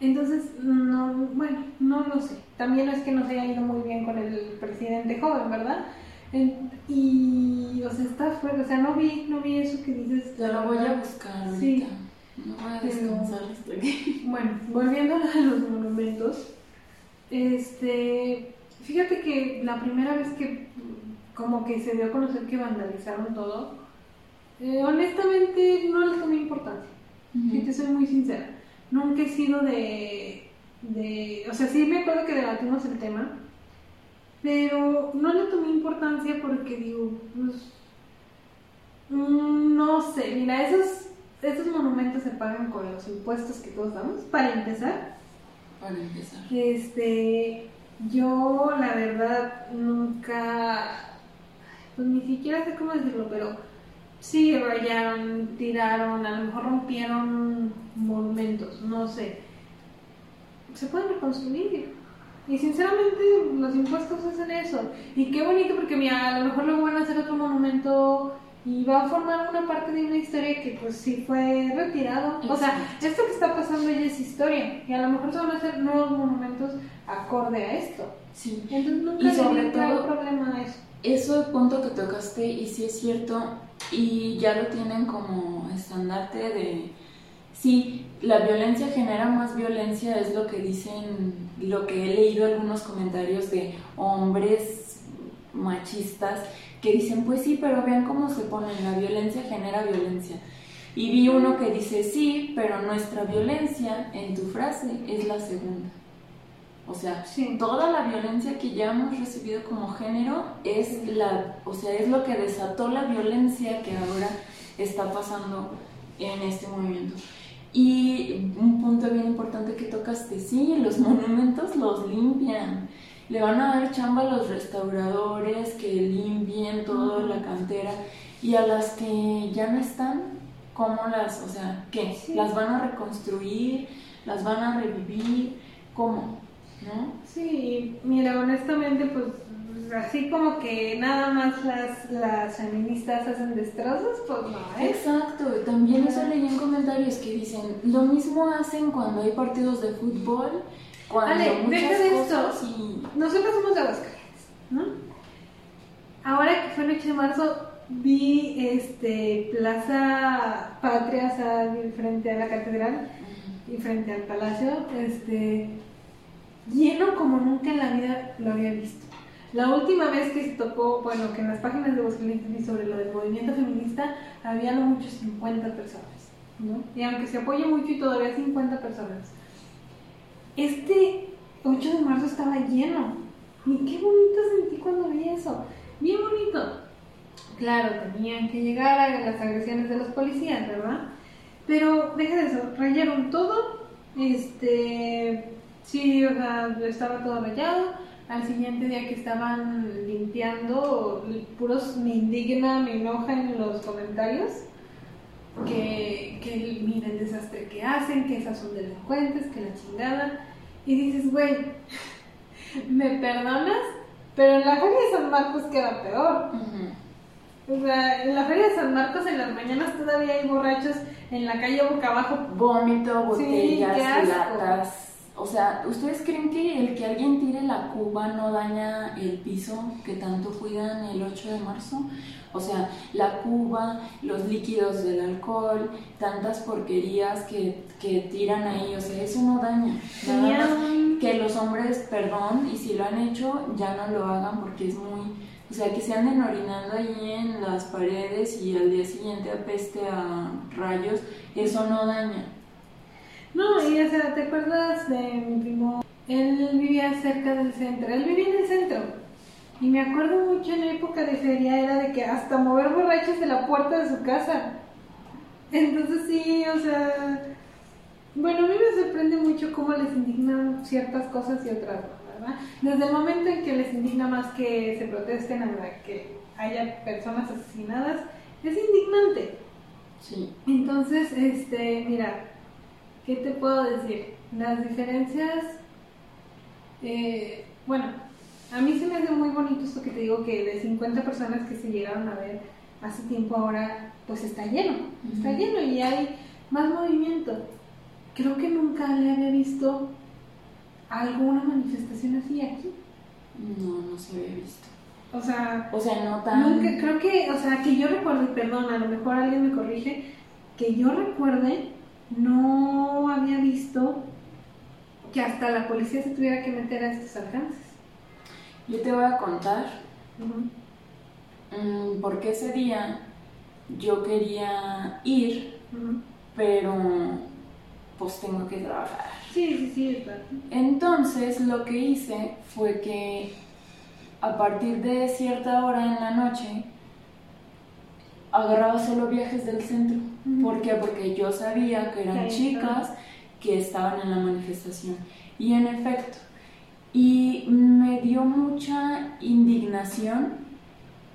Entonces, no, bueno, no lo sé. También es que nos haya ido muy bien con el presidente joven, ¿verdad? En- y, o sea, está fuerte, o sea, no vi, no vi eso que dices. Te lo voy a buscar ahorita. Sí. No voy a descansar hasta. Bueno, volviendo a los monumentos, este, fíjate que la primera vez que como que se dio a conocer que vandalizaron todo, eh, honestamente no les tomé importancia. Si te soy muy sincera. Nunca he sido de, de. O sea, sí me acuerdo que debatimos el tema, pero no le tomé importancia porque digo, pues. mm, No sé, mira, esos, esos monumentos se pagan con los impuestos que todos damos, para empezar. Para empezar. Este. Yo, la verdad, nunca. Pues ni siquiera sé cómo decirlo, pero sí rayaron, tiraron, a lo mejor rompieron monumentos, no sé. Se pueden reconstruir. Y sinceramente, los impuestos hacen eso. Y qué bonito, porque mira, a lo mejor luego van a hacer otro monumento y va a formar una parte de una historia que, pues, sí fue retirado. O sea, esto que está pasando ya es historia. Y a lo mejor se van a hacer nuevos monumentos acorde a esto. Sí. Entonces, nunca Y sobre todo- problema a eso. Eso punto que tocaste, y sí es cierto, y ya lo tienen como estandarte de. Sí, la violencia genera más violencia, es lo que dicen, lo que he leído algunos comentarios de hombres machistas que dicen, pues sí, pero vean cómo se ponen, la violencia genera violencia. Y vi uno que dice, sí, pero nuestra violencia en tu frase es la segunda. O sea, Sí. toda la violencia que ya hemos recibido como género es la, o sea, es lo que desató la violencia que ahora está pasando en este movimiento. Y un punto bien importante que tocaste, sí, los monumentos los limpian. Le van a dar chamba a los restauradores que limpien toda la cantera y a las que ya no están, ¿cómo las, o sea, qué? Sí. ¿Las van a reconstruir? ¿Las van a revivir? ¿Cómo? ¿No? Sí, mira, honestamente, pues así como que nada más las, las feministas hacen destrozos, pues no, ¿eh? Exacto, también eso leí en comentarios que dicen, lo mismo hacen cuando hay partidos de fútbol, cuando Ale, deja de esto. y... Nosotros somos de Aguascalientes, ¿no? Ahora que fue el 8 de marzo, vi este Plaza Patria, o sea, frente a la catedral y frente al palacio, este lleno como nunca en la vida lo había visto. La última vez que se tocó, bueno, que en las páginas de Aguascalientes sobre lo del movimiento feminista, había no mucho 50 personas, ¿no? Y aunque se apoya mucho y todavía 50 personas. Este 8 de marzo estaba lleno. Y qué bonito sentí cuando vi eso. Bien bonito. Claro, tenían que llegar a las agresiones de los policías, ¿verdad? Pero deja de eso, rayaron todo. Este, sí, o sea, estaba todo rayado. Al siguiente día que estaban limpiando, puros me indigna, me enoja en los comentarios. Que, que mira el desastre que hacen, que esas son delincuentes, que la chingada. Y dices, güey, me perdonas, pero en la Feria de San Marcos queda peor. O sea, en la Feria de San Marcos en las mañanas todavía hay borrachos en la calle boca abajo. Vómito, Sí, botellas, latas. O sea, ¿ustedes creen que el que alguien tire la cuba no daña el piso que tanto cuidan el 8 de marzo? O sea, la cuba, los líquidos del alcohol, tantas porquerías que, que tiran ahí, o sea, eso no daña. Nada más que los hombres, perdón, y si lo han hecho, ya no lo hagan porque es muy... O sea, que se anden orinando ahí en las paredes y al día siguiente apeste a rayos, eso no daña. No, y o sea, ¿te acuerdas de mi primo? Él vivía cerca del centro, él vivía en el centro. Y me acuerdo mucho en la época de feria era de que hasta mover borrachos de la puerta de su casa. Entonces sí, o sea, bueno, a mí me sorprende mucho cómo les indignan ciertas cosas y otras no, ¿verdad? Desde el momento en que les indigna más que se protesten a que haya personas asesinadas, es indignante. Sí. Entonces, este, mira, ¿qué te puedo decir? Las diferencias, eh, bueno, a mí se me hace muy bonito esto que te digo que de 50 personas que se llegaron a ver hace tiempo ahora, pues está lleno, está lleno y hay más movimiento. Creo que nunca le había visto alguna manifestación así aquí. No, no se había visto. O sea, O sea, no tan... nunca, creo que, o sea, que yo recuerde, perdón, a lo mejor alguien me corrige, que yo recuerde, no había visto que hasta la policía se tuviera que meter a estos alcances. Yo te voy a contar mm, porque ese día yo quería ir, pero pues tengo que trabajar. Sí, sí, sí, está. Entonces lo que hice fue que a partir de cierta hora en la noche agarraba solo viajes del centro. ¿Por qué? Porque yo sabía que eran chicas que estaban en la manifestación. Y en efecto, y me dio mucha indignación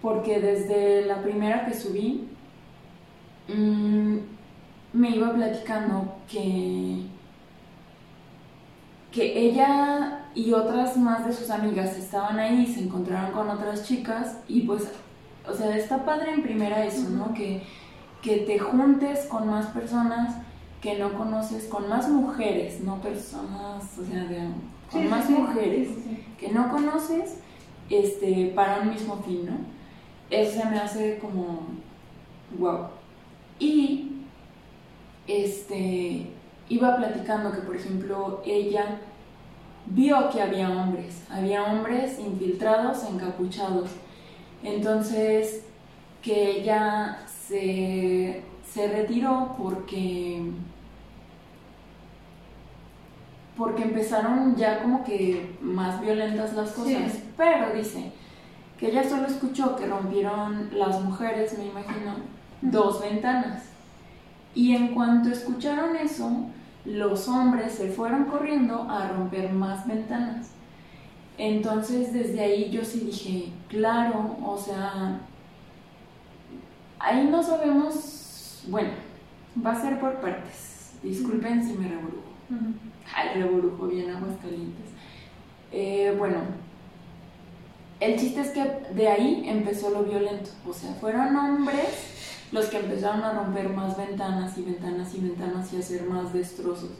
porque desde la primera que subí mm, me iba platicando que que ella y otras más de sus amigas estaban ahí, se encontraron con otras chicas y pues, o sea, está padre en primera eso, ¿no? Que, que te juntes con más personas que no conoces, con más mujeres, no personas, o sea, de, con Sí, más sí, mujeres sí. que no conoces este, para un mismo fin, ¿no? Eso se me hace como wow. Y este iba platicando que, por ejemplo, ella vio que había hombres, había hombres infiltrados, encapuchados. Entonces, que ella se, se retiró porque porque empezaron ya como que más violentas las cosas. Sí. Pero dice que ella solo escuchó que rompieron las mujeres, me imagino, dos ventanas. Y en cuanto escucharon eso, los hombres se fueron corriendo a romper más ventanas. Entonces desde ahí yo sí dije, claro, o sea, ahí no sabemos, bueno, va a ser por partes. Disculpen si me revolujo. Ujú. Ay, revolujo bien aguas calientes. Eh, bueno, el chiste es que de ahí empezó lo violento. O sea, fueron hombres los que empezaron a romper más ventanas y ventanas y ventanas y hacer más destrozos.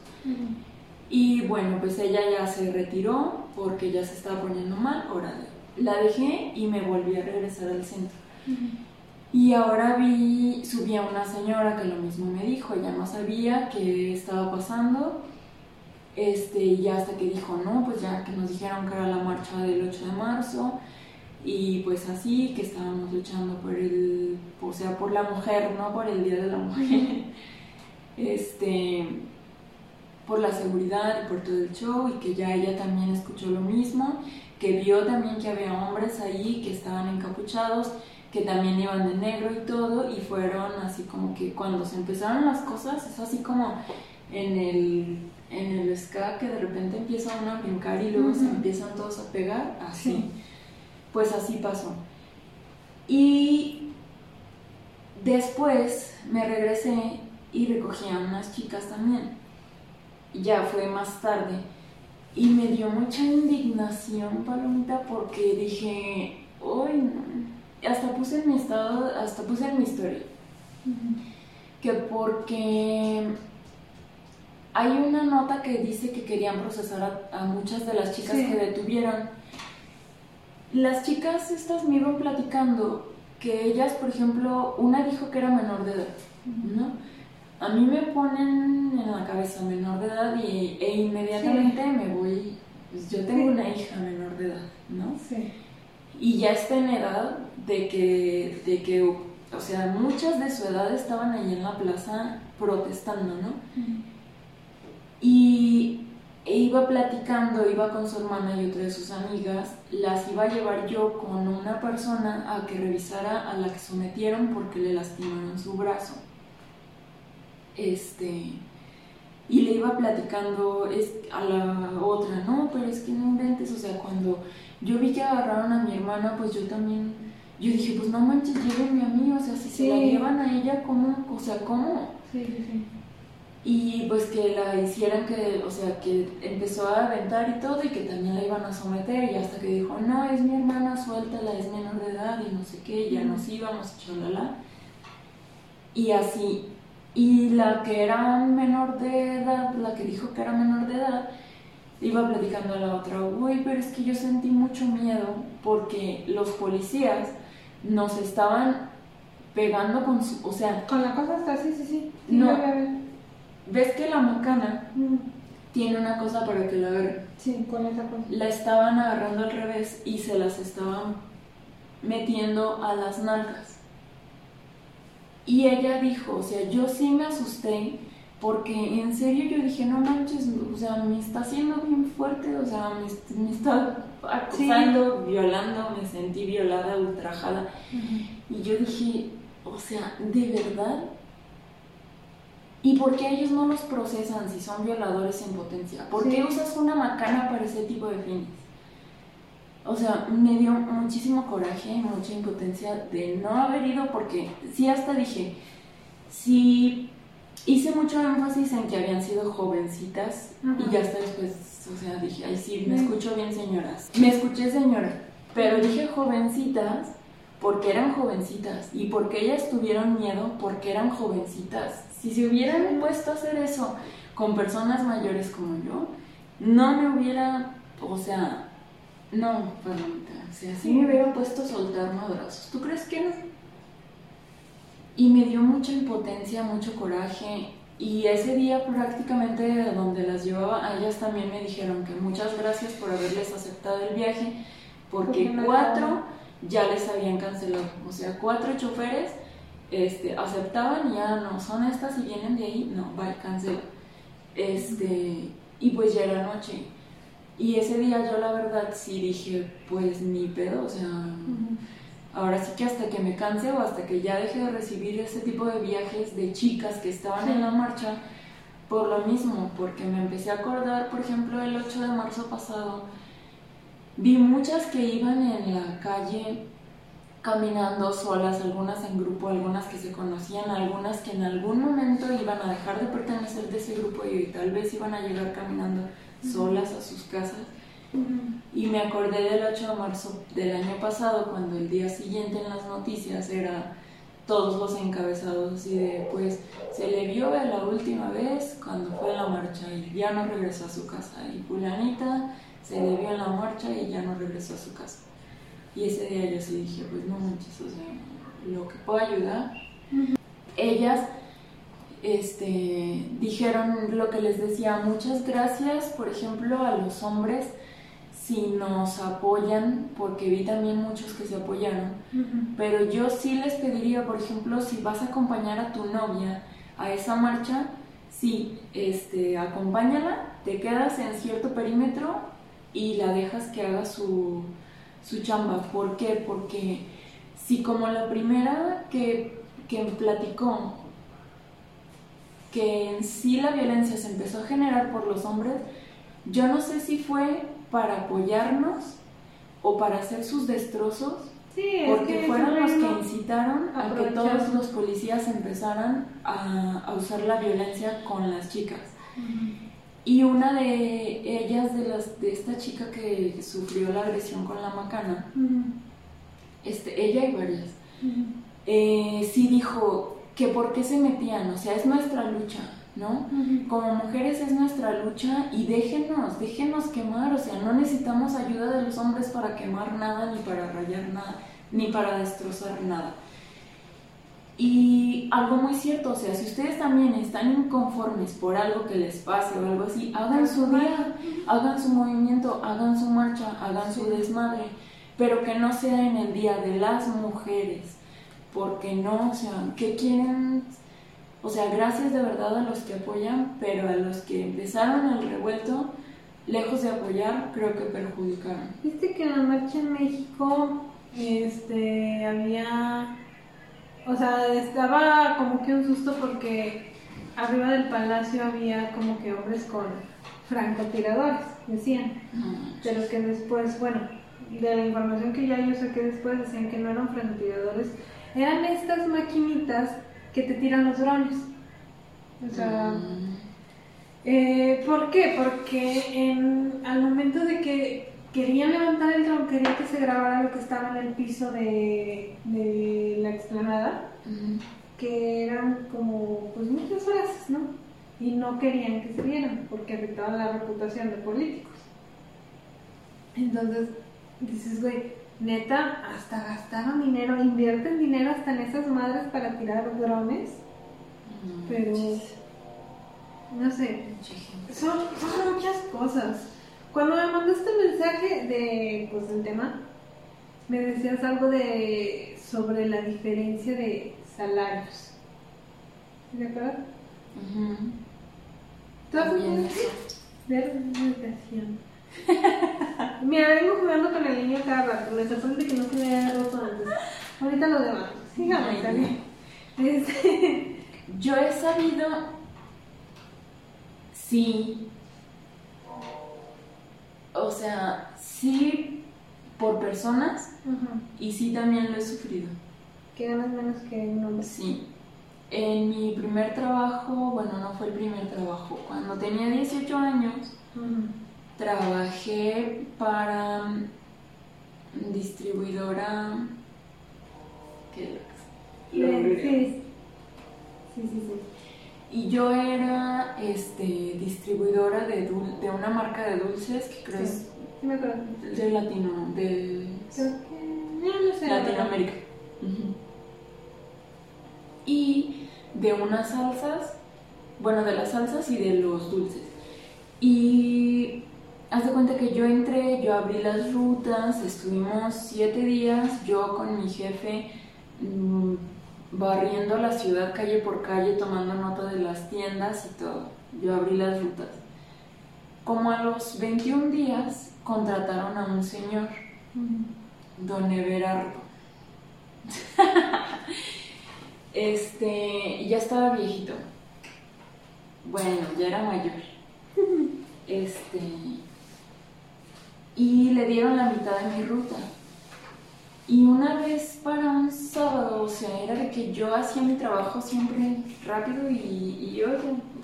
Y bueno, pues ella ya se retiró porque ya se estaba poniendo mal. Ahora la dejé y me volví a regresar al centro. Y ahora vi, subí a una señora que lo mismo me dijo, ella no sabía qué estaba pasando. Este, y hasta que dijo, no, pues ya que nos dijeron que era la marcha del 8 de marzo, y pues así, que estábamos luchando por el, sea, por la mujer, no por el Día de la Mujer, este, por la seguridad y por todo el show, y que ya ella también escuchó lo mismo, que vio también que había hombres ahí que estaban encapuchados, que también iban de negro y todo, y fueron así como que cuando se empezaron las cosas, es así como en el, en el ska que de repente empieza uno a brincar y luego se Ujú. empiezan todos a pegar, así. Sí. Pues así pasó. Y después me regresé y recogí a unas chicas también. Ya fue más tarde. Y me dio mucha indignación, Palomita, porque dije, uy, no. Hasta puse en mi estado, hasta puse en mi historia, que porque hay una nota que dice que querían procesar a, a muchas de las chicas Sí. que detuvieron. Las chicas estas me iban platicando que ellas, por ejemplo, una dijo que era menor de edad, ¿no? A mí me ponen en la cabeza menor de edad y, e inmediatamente me voy, pues yo tengo Sí. una hija menor de edad, ¿no? Sí. Y ya está en edad de que, de que, o sea, muchas de su edad estaban ahí en la plaza protestando, ¿no? Y e iba platicando, iba con su hermana y otra de sus amigas, las iba a llevar yo con una persona a que revisara a la que sometieron porque le lastimaron su brazo. este, y le iba platicando es, a la otra, no, pero es que no inventes, o sea, cuando yo vi que agarraron a mi hermana, pues yo también, yo dije, pues no manches, llévenme a mí, o sea, si se la llevan a ella, ¿cómo? O sea, ¿cómo? Sí, sí, sí. Y pues que la hicieran que, o sea, que empezó a aventar y todo y que también la iban a someter y hasta que dijo, no, es mi hermana, suéltala, es menor de edad y no sé qué, ya nos íbamos, chalala. Y así, y la que era menor de edad, la que dijo que era menor de edad, iba platicando a la otra, uy, pero es que yo sentí mucho miedo porque los policías nos estaban pegando con su, o sea... Con la cosa hasta sí, sí, sí. no, ¿Ves que la macana tiene una cosa para que la agarren? Sí, con esa cosa. La estaban agarrando al revés y se las estaban metiendo a las nalgas. Y ella dijo, o sea, yo sí me asusté porque en serio yo dije, no manches, o sea, me está haciendo bien fuerte, o sea, me, está acusando, violando, me sentí violada, ultrajada. Y yo dije, o sea, ¿de verdad? ¿Y por qué ellos no los procesan si son violadores en potencia? ¿Por qué usas una macana para ese tipo de fines? O sea, me dio muchísimo coraje y mucha impotencia de no haber ido porque sí hasta dije, sí hice mucho énfasis en que habían sido jovencitas y ya hasta después, o sea, dije, ay sí, me escucho bien señoras. Me escuché señora, pero dije jovencitas porque eran jovencitas y porque ellas tuvieron miedo porque eran jovencitas. Si se hubieran puesto a hacer eso con personas mayores como yo, no me hubiera, o sea, no, perdón, o sea, sí me hubiera puesto a soltar madrazos. ¿Tú crees que no? Y me dio mucha impotencia, mucho coraje. Y ese día prácticamente donde las llevaba, a ellas también me dijeron que muchas gracias por haberles aceptado el viaje, porque cuatro ya les habían cancelado. O sea, cuatro choferes este, aceptaban y ya no, son estas y vienen de ahí, no, va, cancela. Este, y pues ya era noche. Y ese día yo la verdad sí dije, pues ni pedo, o sea, ahora sí que hasta que me canse o hasta que ya deje de recibir ese tipo de viajes de chicas que estaban en la marcha, por lo mismo, porque me empecé a acordar, por ejemplo, el 8 de marzo pasado, vi muchas que iban en la calle caminando solas, algunas en grupo, algunas que se conocían, algunas que en algún momento iban a dejar de pertenecer de ese grupo y tal vez iban a llegar caminando solas a sus casas. Y me acordé del 8 de marzo del año pasado, cuando el día siguiente en las noticias era todos los encabezados y de pues se le vio la última vez cuando fue a la marcha y ya no regresó a su casa y fulanita se le vio en la marcha y ya no regresó a su casa. Y ese día yo sí dije, pues no manches, o sea, lo que puedo ayudar. Ellas este, dijeron lo que les decía, muchas gracias, por ejemplo, a los hombres si nos apoyan, porque vi también muchos que se apoyaron, pero yo sí les pediría, por ejemplo, si vas a acompañar a tu novia a esa marcha, sí, este, acompáñala, te quedas en cierto perímetro y la dejas que haga su, su chamba. ¿Por qué? Porque si como la primera que, que platicó, que en sí la violencia se empezó a generar por los hombres, yo no sé si fue para apoyarnos o para hacer sus destrozos, porque fueron los que incitaron a que todos los policías empezaran a, usar la violencia con las chicas. Y una de ellas, de, las, de esta chica que sufrió la agresión con la macana, este, ella y varias, eh, sí dijo que por qué se metían, o sea, es nuestra lucha, ¿no? Como mujeres es nuestra lucha y déjenos, déjenos quemar, o sea, no necesitamos ayuda de los hombres para quemar nada, ni para rayar nada, ni para destrozar nada. Y algo muy cierto, o sea, si ustedes también están inconformes por algo que les pase o algo así, hagan su día, hagan su movimiento, hagan su marcha, hagan su desmadre, pero que no sea en el día de las mujeres, porque no, o sea, que quieren, o sea, gracias de verdad a los que apoyan, pero a los que empezaron el revuelto, lejos de apoyar, creo que perjudicaron. Viste que en la marcha en México, este, había o sea, estaba como que un susto porque arriba del palacio había como que hombres con francotiradores, decían. Pero que después, bueno, de la información que ya yo saqué después, decían que no eran francotiradores, eran estas maquinitas que te tiran los drones. O sea, Mm. eh, ¿por qué? Porque en, al momento de que querían levantar el dron, querían que se grabara lo que estaba en el piso de, de la explanada, Ujú. que eran como pues muchas frases, ¿no? Y no querían que se vieran porque afectaban la reputación de políticos. Entonces, dices, güey, neta, hasta gastaron dinero, invierten dinero hasta en esas madres para tirar drones, No pero no sé, son, son muchas cosas. Cuando me mandaste mensaje de, pues, del tema, me decías algo de sobre la diferencia de salarios. ¿De acuerdo? Ujú. ¿Tú has. Ver meditación. Mira, vengo jugando con el niño cada rato. Me sorprende que no se me haya roto antes. Ahorita lo. Sigamos, Ay, también. Este, Yo he sabido, sí, o sea, sí por personas y sí también lo he sufrido. que ganas menos que un hombre. Sí. En mi primer trabajo, bueno, no fue el primer trabajo, cuando tenía 18 años. Trabajé para mm, distribuidora... ¿Qué lo sí, sí, sí. Y yo era este, distribuidora de, dul- de una marca de dulces que creo sí me acuerdo. es de Latino, de Creo que... No, no sé. Latinoamérica. Y de unas salsas, bueno, de las salsas y de los dulces. Y haz de cuenta que yo entré, yo abrí las rutas, estuvimos siete días, yo con mi jefe mm, barriendo la ciudad calle por calle, tomando nota de las tiendas y todo. Yo abrí las rutas. Como a los 21 días contrataron a un señor, Ujú. don Everardo. este, ya estaba viejito. Bueno, ya era mayor. Este, y le dieron la mitad de mi ruta. Y una vez para un sábado, o sea, era de que yo hacía mi trabajo siempre rápido y, y yo,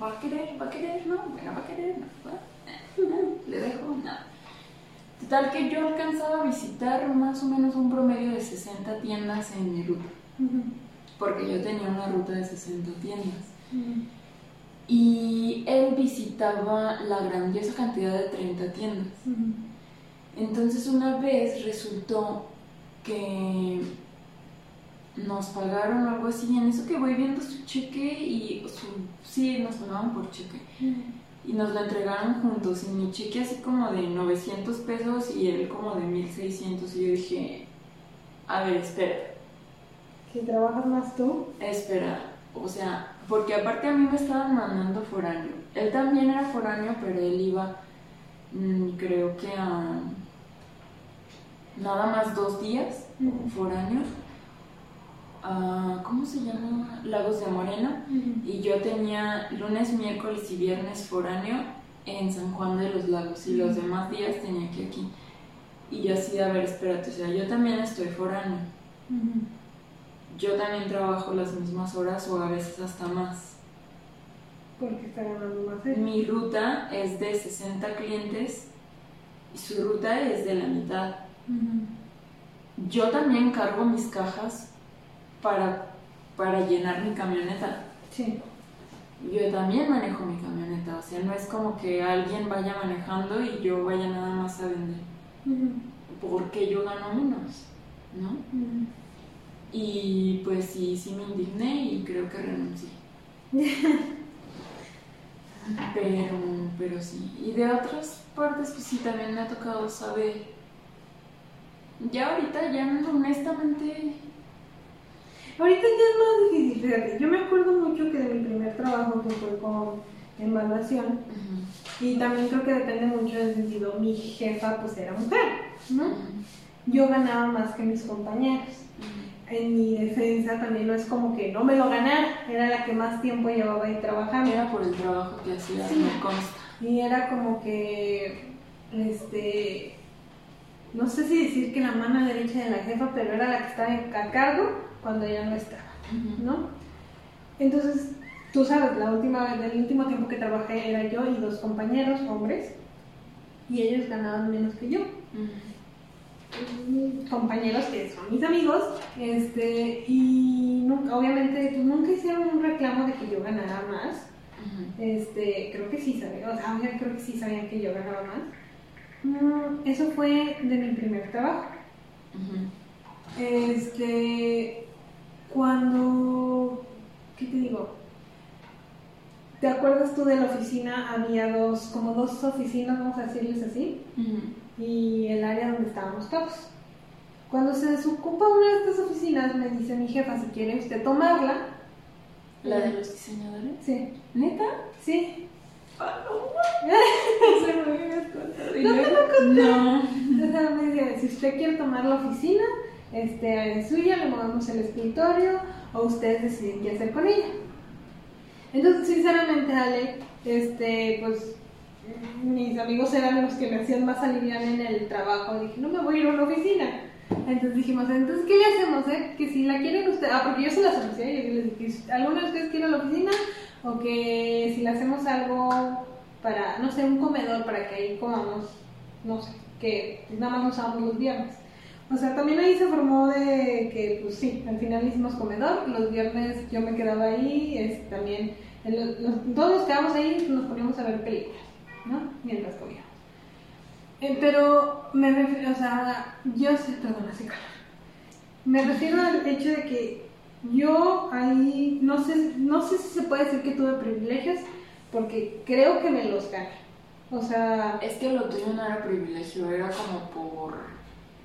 ¿va a querer? ¿Va a querer? No, bueno, va a querer, no, ¿va? Le dejo, nada. Total que yo alcanzaba a visitar más o menos un promedio de 60 tiendas en mi ruta, porque yo tenía una ruta de 60 tiendas. Y él visitaba la grandiosa cantidad de 30 tiendas. Entonces una vez resultó que nos pagaron algo así, en eso que voy viendo su cheque y su... Sí, nos pagaban por cheque. Y nos lo entregaron juntos y mi cheque así como de 900 pesos y él como de 1600 y yo dije, a ver, espera, Si trabajas más tú. espera, o sea, porque aparte a mí me estaban mandando foráneo. Él también era foráneo, pero él iba, mm, creo que a nada más dos días Ujú. foráneo. a, ¿Cómo se llama? Lagos de Moreno. Y yo tenía lunes, miércoles y viernes foráneo en San Juan de los Lagos y los demás días tenía que aquí. Y yo así, a ver, espérate, o sea, yo también estoy foráneo. Yo también trabajo las mismas horas o a veces hasta más. Porque está ganando más él. Mi ruta es de 60 clientes y su ruta es de la mitad. Yo también cargo mis cajas para, para llenar mi camioneta. Sí. Yo también manejo mi camioneta, o sea, no es como que alguien vaya manejando y yo vaya nada más a vender, porque yo gano menos, ¿no? Y pues sí, sí me indigné y creo que renuncié. Pero, pero sí. Y de otras partes, pues sí, también me ha tocado saber. Ya ahorita, ya honestamente, Ahorita ya es más difícil, fíjate. Yo me acuerdo mucho que de mi primer trabajo, que fue con evaluación, ujú, y también creo que depende mucho del sentido, mi jefa pues era mujer, ¿no? Yo ganaba más que mis compañeros. en mi defensa también no es como que no me lo ganara, era la que más tiempo llevaba ahí trabajando. Era por el trabajo que hacía, Sí. me consta. Y era como que, este, no sé si decir que la mano derecha de la jefa, pero era la que estaba en- a cargo cuando ella no estaba. ¿no? Entonces, tú sabes, la última el último tiempo que trabajé era yo y dos compañeros, hombres, y ellos ganaban menos que yo. Compañeros que son mis amigos, este, y nunca, obviamente pues, nunca hicieron un reclamo de que yo ganara más. Este, creo que sí sabían, o sea, creo que sí sabían que yo ganaba más. Mm, eso fue de mi primer trabajo. Este, cuando, ¿qué te digo? ¿Te acuerdas tú de la oficina? Había dos, como dos oficinas, vamos a decirles así, y el área donde estábamos todos. Cuando se desocupa una de estas oficinas, me dice mi jefa, si quiere usted tomarla. ¿La de los diseñadores? Sí, ¿Neta? sí. Eso no me habías contado. ¿Y No te lo conté. No. Entonces me dice, si usted quiere tomar la oficina, este, es suya, le movemos el escritorio, o ustedes deciden qué hacer con ella. Entonces, sinceramente, Ale, este, pues, mis amigos eran los que me hacían más aliviar en el trabajo. Dije, no me voy a ir a una oficina. Entonces dijimos, entonces, ¿qué le hacemos, eh? Que si la quieren ustedes, ah, porque yo se las ofrecía, yo les dije, ¿alguno de ustedes quiere la oficina? O que si le hacemos algo para, no sé, un comedor para que ahí comamos, no sé, que nada más usamos los viernes. O sea, también ahí se formó de que, pues sí, al final hicimos comedor, los viernes yo me quedaba ahí, es, también, en los- todos nos quedamos ahí, nos poníamos a ver películas, ¿no? Mientras comíamos. Eh, pero me refiero, o sea, yo sé, perdón, calor. Me refiero al hecho de que yo ahí, no sé, no sé si se puede decir que tuve privilegios, porque creo que me los gané. O sea, Es que lo tuyo no era privilegio, era como por,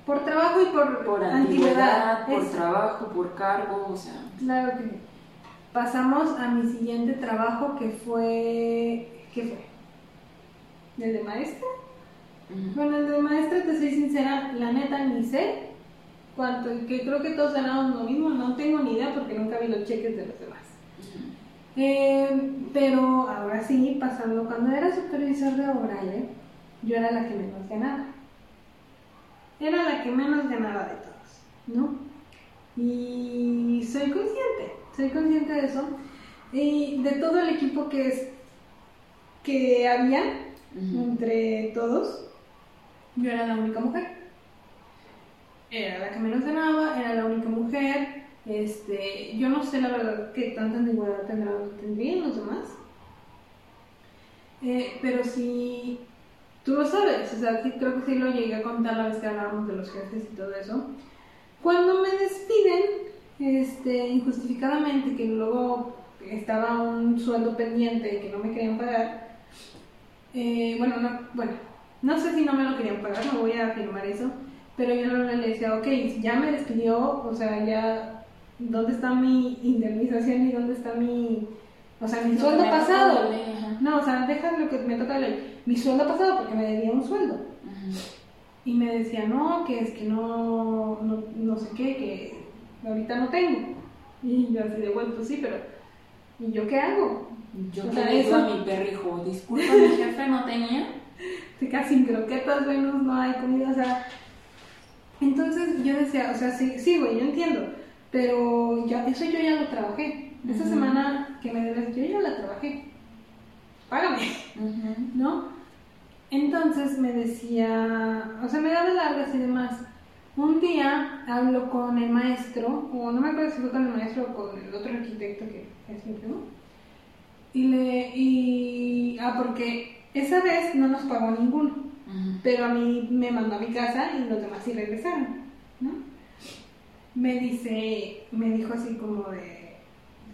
por trabajo y por, por antigüedad, por trabajo, por cargo, o sea. Claro que sí. Pasamos a mi siguiente trabajo que fue. ¿Qué fue? ¿El de maestra? Bueno, el de maestra, te soy sincera, la neta ni sé cuánto, que creo que todos ganamos lo mismo, no tengo ni idea porque nunca vi los cheques de los demás. Eh, pero ahora sí, pasando, cuando era supervisor de O'Brien, yo era la que menos ganaba. Era la que menos ganaba de todos, ¿no? Y soy consciente, soy consciente de eso. Y de todo el equipo que es que había entre todos, yo era la única mujer. Era la que menos ganaba, era la única mujer. Este, yo no sé la verdad qué tanta antigüedad tendrían los demás. Eh, pero sí, tú lo sabes, o sea, sí, creo que sí lo llegué a contar la vez que hablábamos de los jefes y todo eso. Cuando me despiden, este, injustificadamente, que luego estaba un sueldo pendiente que no me querían pagar, eh, bueno, no, bueno, no sé si no me lo querían pagar, no voy a afirmar eso, pero yo le decía, ok, ya me despidió, o sea, ya, ¿dónde está mi indemnización y dónde está mi, o sea, mi sueldo pasado? ley. No, o sea, deja lo que me toca de ley. Mi sueldo pasado, porque me debía un sueldo. Y me decía, no, que es que no, no, no sé qué, que ahorita no tengo. Y yo así de, bueno, pues sí, pero ¿y yo qué hago? Yo le digo a mi perrijo, disculpa, mi jefe no tenía. Sin croquetas, menos no hay comida, o sea. Entonces yo decía, o sea, sí, sí, güey, yo entiendo, pero ya, eso yo ya lo trabajé. Esa Ujú. semana que me debes, yo ya la trabajé. Págame. ¿no? Entonces me decía, o sea, me daba largas y demás. Un día hablo con el maestro, o no me acuerdo si fue con el maestro o con el otro arquitecto que es mi primo, y le, y, ah, porque esa vez no nos pagó ninguno, Pero a mí me mandó a mi casa y los demás sí regresaron, ¿no? Me dice, me dijo así como de,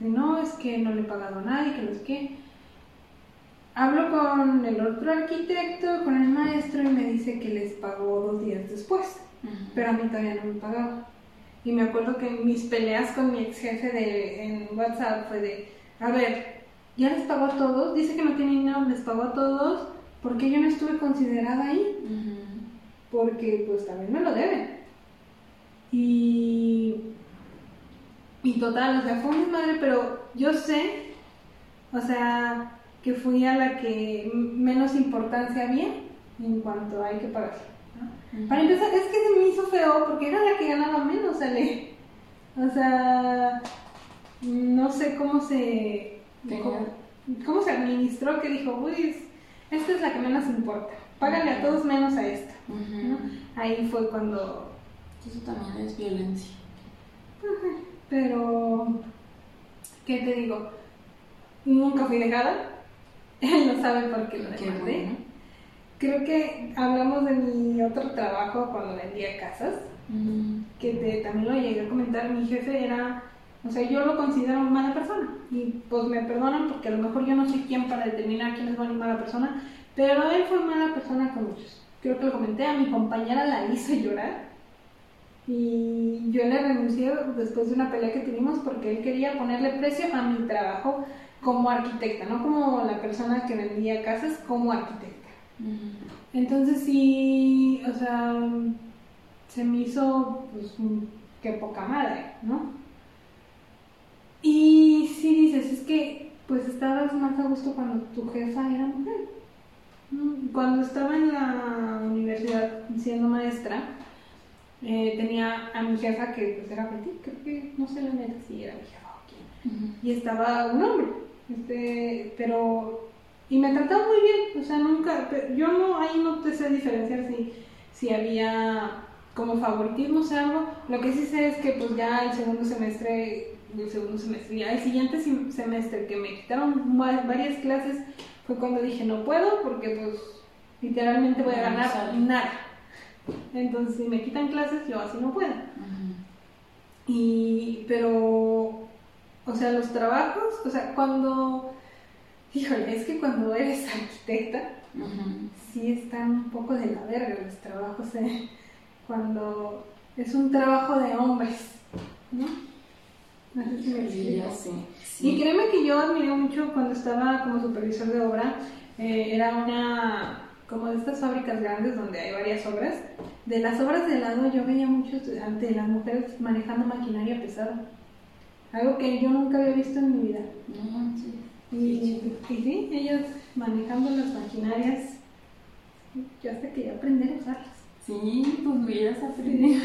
de, no, es que no le he pagado a nadie, que no. Hablo con el otro arquitecto, con el maestro, y me dice que les pagó dos días después, pero a mí todavía no me pagaba. Y me acuerdo que mis peleas con mi ex jefe de, en WhatsApp fue de, a ver, ya les pagó a todos, dice que no tiene dinero, les pagó a todos, ¿por qué yo no estuve considerada ahí? Porque pues también me lo deben. Y Y total, o sea, fue mi madre, pero yo sé, o sea, que fui a la que menos importancia había en cuanto hay que pagar. Para empezar, es que se me hizo feo porque era la que ganaba menos, ¿sale? O sea, no sé cómo se. Cómo, se administró que dijo, uy, esta es la que menos importa. Págale a todos menos a esta. Ahí fue cuando. Eso también es violencia. Pero. ¿Qué te digo? Nunca fui dejada. Él no sabe por qué lo dejé. Creo que hablamos de mi otro trabajo cuando vendía casas. Que te, también lo llegué a comentar. Mi jefe era o sea, yo lo considero mala persona y pues me perdonan porque a lo mejor yo no soy quien para determinar quién es buena y mala persona, pero él fue mala persona con muchos. Creo que lo comenté, a mi compañera la hizo llorar y yo le renuncié después de una pelea que tuvimos porque él quería ponerle precio a mi trabajo como arquitecta, no como la persona que vendía casas, como arquitecta. Entonces sí, o sea, se me hizo pues que poca madre, ¿no? Y si dices, es que pues estabas más a gusto cuando tu jefa era mujer. Mm, cuando estaba en la universidad siendo maestra, eh, tenía a mi jefa que pues era Betty, creo que no sé la neta si era mi jefa o quién. Y estaba un hombre, este, pero y me trataba muy bien, o sea, nunca, yo no, ahí no te sé diferenciar si, si había como favoritismo o algo, lo que sí sé es que pues ya el segundo semestre el segundo semestre. Y al siguiente semestre que me quitaron varias clases fue cuando dije no puedo porque pues literalmente voy a ganar nada. Entonces si me quitan clases yo así no puedo. Y pero o sea, los trabajos, o sea, cuando híjole, es que cuando eres arquitecta sí están un poco de la verga los trabajos, eh, cuando es un trabajo de hombres, ¿no? Y créeme que yo admiré mucho cuando estaba como supervisor de obra, eh, era una, como de estas fábricas grandes donde hay varias obras. De las obras de lado yo veía mucho de las mujeres manejando maquinaria pesada. Algo que yo nunca había visto en mi vida. Y, y, sí, ellas manejando las maquinarias, yo hasta quería aprender a usarlas. Sí, pues hubieras aprendido.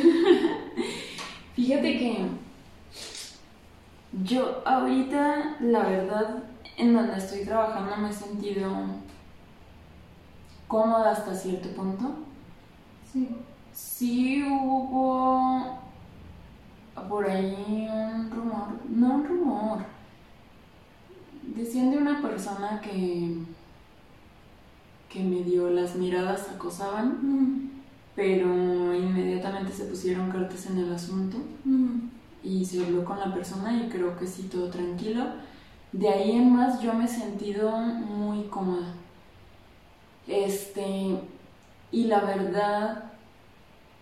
Fíjate que yo ahorita, la verdad, en donde estoy trabajando me he sentido cómoda hasta cierto punto. Sí. Sí hubo por ahí un rumor, no un rumor. Decían de una persona que que medio las miradas acosaban, mm. pero inmediatamente se pusieron cartas en el asunto. Mm y se habló con la persona y creo que sí, todo tranquilo. De ahí en más yo me he sentido muy cómoda. Este, y la verdad,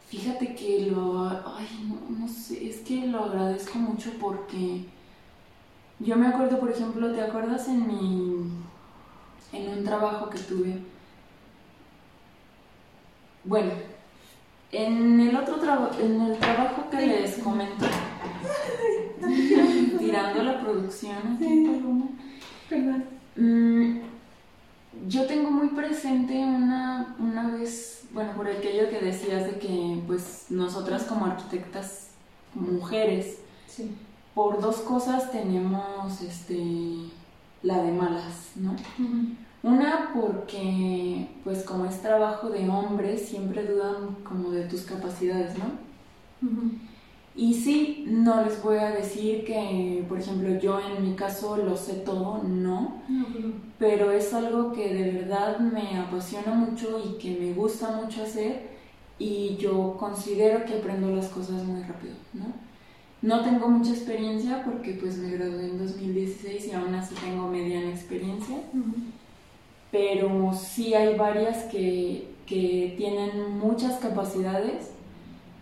fíjate que lo, ay, no, no sé, es que lo agradezco mucho porque yo me acuerdo, por ejemplo, ¿te acuerdas en mi, en un trabajo que tuve? Bueno, en el otro trabajo, en el trabajo que les comento, tirando la producción aquí, Perdón. Mm, yo tengo muy presente una, una vez, bueno, por aquello que decías de que, pues, nosotras como arquitectas, mujeres, por dos cosas tenemos, este, la de malas, ¿no? Una porque, pues como es trabajo de hombres, siempre dudan como de tus capacidades, ¿no? Y sí, no les voy a decir que, por ejemplo, yo en mi caso lo sé todo, no, pero es algo que de verdad me apasiona mucho y que me gusta mucho hacer y yo considero que aprendo las cosas muy rápido, ¿no? No tengo mucha experiencia porque pues me gradué en 2016 y aún así tengo mediana experiencia. Pero sí hay varias que, tienen muchas capacidades,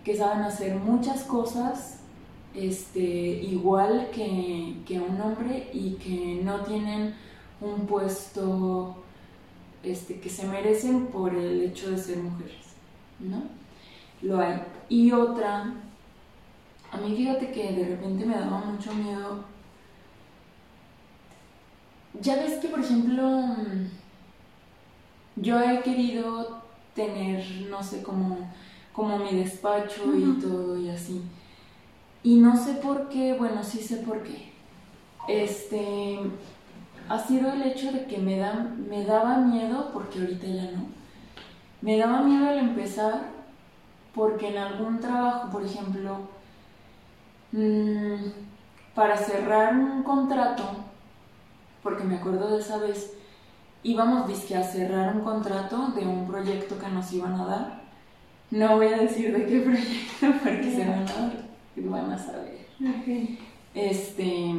que saben hacer muchas cosas este, igual que, un hombre y que no tienen un puesto este, que se merecen por el hecho de ser mujeres, ¿no? Lo hay. Y otra, a mí fíjate que de repente me daba mucho miedo. Ya ves que, por ejemplo, yo he querido tener, no sé, como, como mi despacho y todo y así. Y no sé por qué, bueno, sí sé por qué. Este, ha sido el hecho de que me, da, me daba miedo, porque ahorita ya no, me daba miedo al empezar porque en algún trabajo, por ejemplo, mm, para cerrar un contrato, porque me acuerdo de esa vez, íbamos a cerrar un contrato de un proyecto que nos iban a dar. No voy a decir de qué proyecto porque se van a van a saber. Este,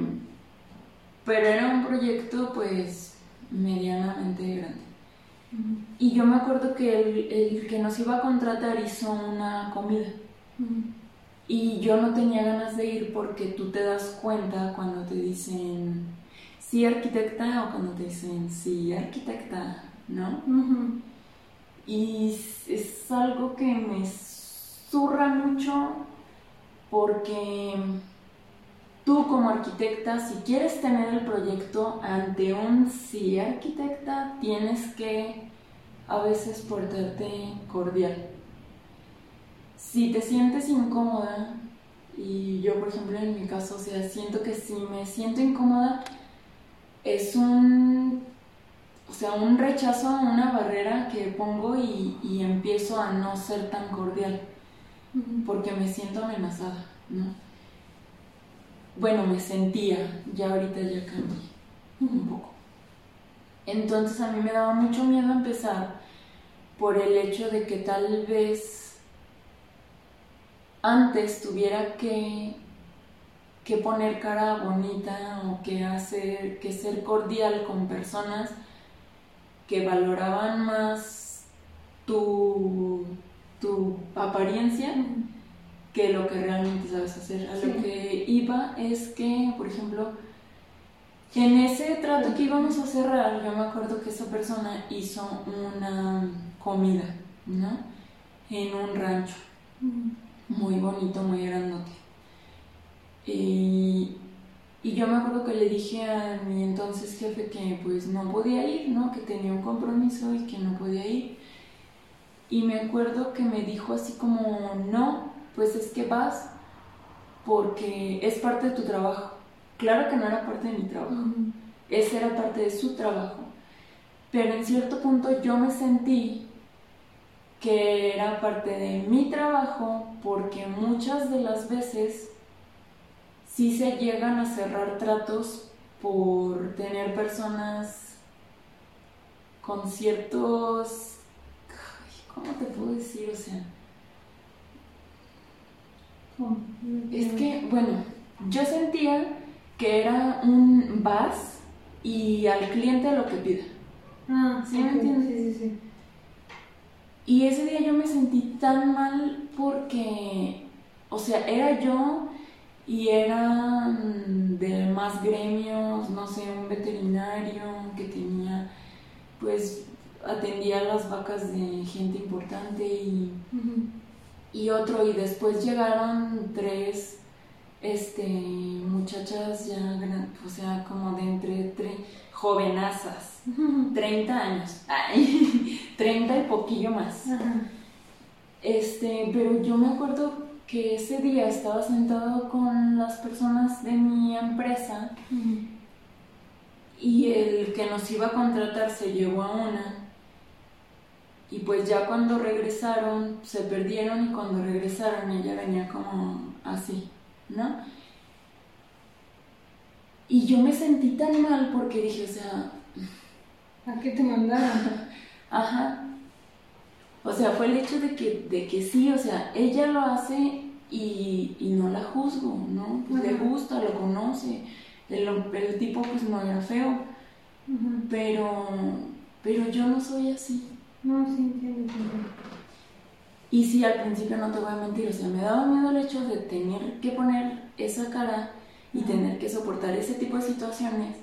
pero era un proyecto pues medianamente grande. Y yo me acuerdo que el, que nos iba a contratar hizo una comida. Y yo no tenía ganas de ir porque tú te das cuenta cuando te dicen sí arquitecta o cuando te dicen sí arquitecta, ¿no? Y es algo que me zurra mucho porque tú como arquitecta, si quieres tener el proyecto ante un sí arquitecta, tienes que a veces portarte cordial. Si te sientes incómoda, y yo por ejemplo en mi caso, o sea, siento que si me siento incómoda, es un, o sea, un rechazo, una barrera que pongo y, y empiezo a no ser tan cordial, porque me siento amenazada, ¿no? bueno, me sentía, ya ahorita ya cambié un poco. Entonces a mí me daba mucho miedo empezar por el hecho de que tal vez antes tuviera que, que poner cara bonita o que hacer, que ser cordial con personas que valoraban más tu, tu apariencia que lo que realmente sabes hacer. A lo que iba es que, por ejemplo, en ese trato que íbamos a cerrar, yo me acuerdo que esa persona hizo una comida, ¿no? En un rancho, muy bonito, muy grandote. Y, y yo me acuerdo que le dije a mi entonces jefe que pues no podía ir, ¿no? Que tenía un compromiso y que no podía ir. Y me acuerdo que me dijo así como, no, pues es que vas porque es parte de tu trabajo. Claro que no era parte de mi trabajo, esa era parte de su trabajo. Pero en cierto punto yo me sentí que era parte de mi trabajo porque muchas de las veces sí se llegan a cerrar tratos por tener personas con ciertos... ¿Cómo te puedo decir? O sea, es que, bueno, yo sentía que era un vas y al cliente lo que pida. Ah, ¿sí me entiendes? Sí, sí, sí. Y ese día yo me sentí tan mal porque, o sea, era yo y eran de más gremios, no sé, un veterinario que tenía, pues, atendía las vacas de gente importante y y otro, y después llegaron tres este, muchachas ya, o sea, como de entre, entre jovenazas, 30 años, ay, 30 y poquillo más. Este, pero yo me acuerdo que ese día estaba sentado con las personas de mi empresa y el que nos iba a contratar se llevó a una y pues ya cuando regresaron, se perdieron y cuando regresaron ella venía como así, ¿no? Y yo me sentí tan mal porque dije, o sea... ¿A qué te mandaron? Ajá. O sea, fue el hecho de que, de que sí, o sea, ella lo hace y, no la juzgo, ¿no? Pues le gusta, lo conoce. El, el, tipo pues no era feo. Pero, pero yo no soy así. No, sí, entiendo, Y sí, al principio no te voy a mentir, o sea, me daba miedo el hecho de tener que poner esa cara y tener que soportar ese tipo de situaciones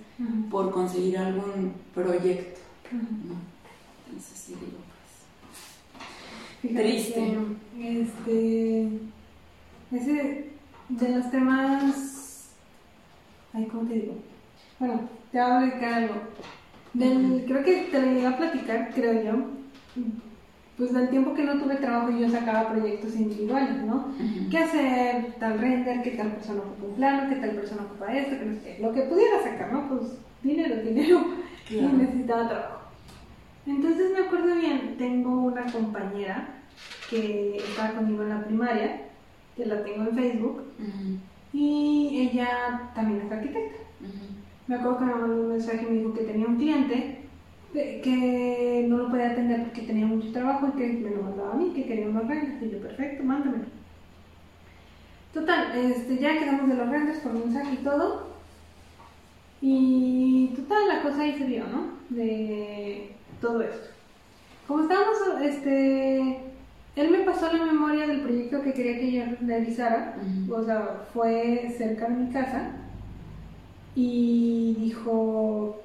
por conseguir algún proyecto. Entonces sí digo, pues. Triste. este. Ese. de los temas. Ay, ¿cómo te digo? Bueno, te hablo de algo. Del, creo que te lo llegué a platicar, creo yo. Pues del tiempo que no tuve trabajo yo sacaba proyectos individuales, ¿no? ¿Qué hacer tal render? ¿Qué tal persona ocupa un plano? ¿Qué tal persona ocupa esto? Que no sé qué. Lo que pudiera sacar, ¿no? Pues dinero, dinero. Y necesitaba trabajo. Entonces me acuerdo bien, tengo una compañera que estaba conmigo en la primaria, que la tengo en Facebook, y ella también es arquitecta. Me acuerdo que me mandó un mensaje y me dijo que tenía un cliente que no lo podía atender porque tenía mucho trabajo y que me lo mandaba a mí, que quería unos renders. Y yo, perfecto, mándamelo. Total, este, ya quedamos de los renders por mensaje y todo. Y total, la cosa ahí se vio, ¿no? De todo esto. Como estábamos, este, él me pasó la memoria del proyecto que quería que yo realizara, o sea, fue cerca de mi casa y dijo,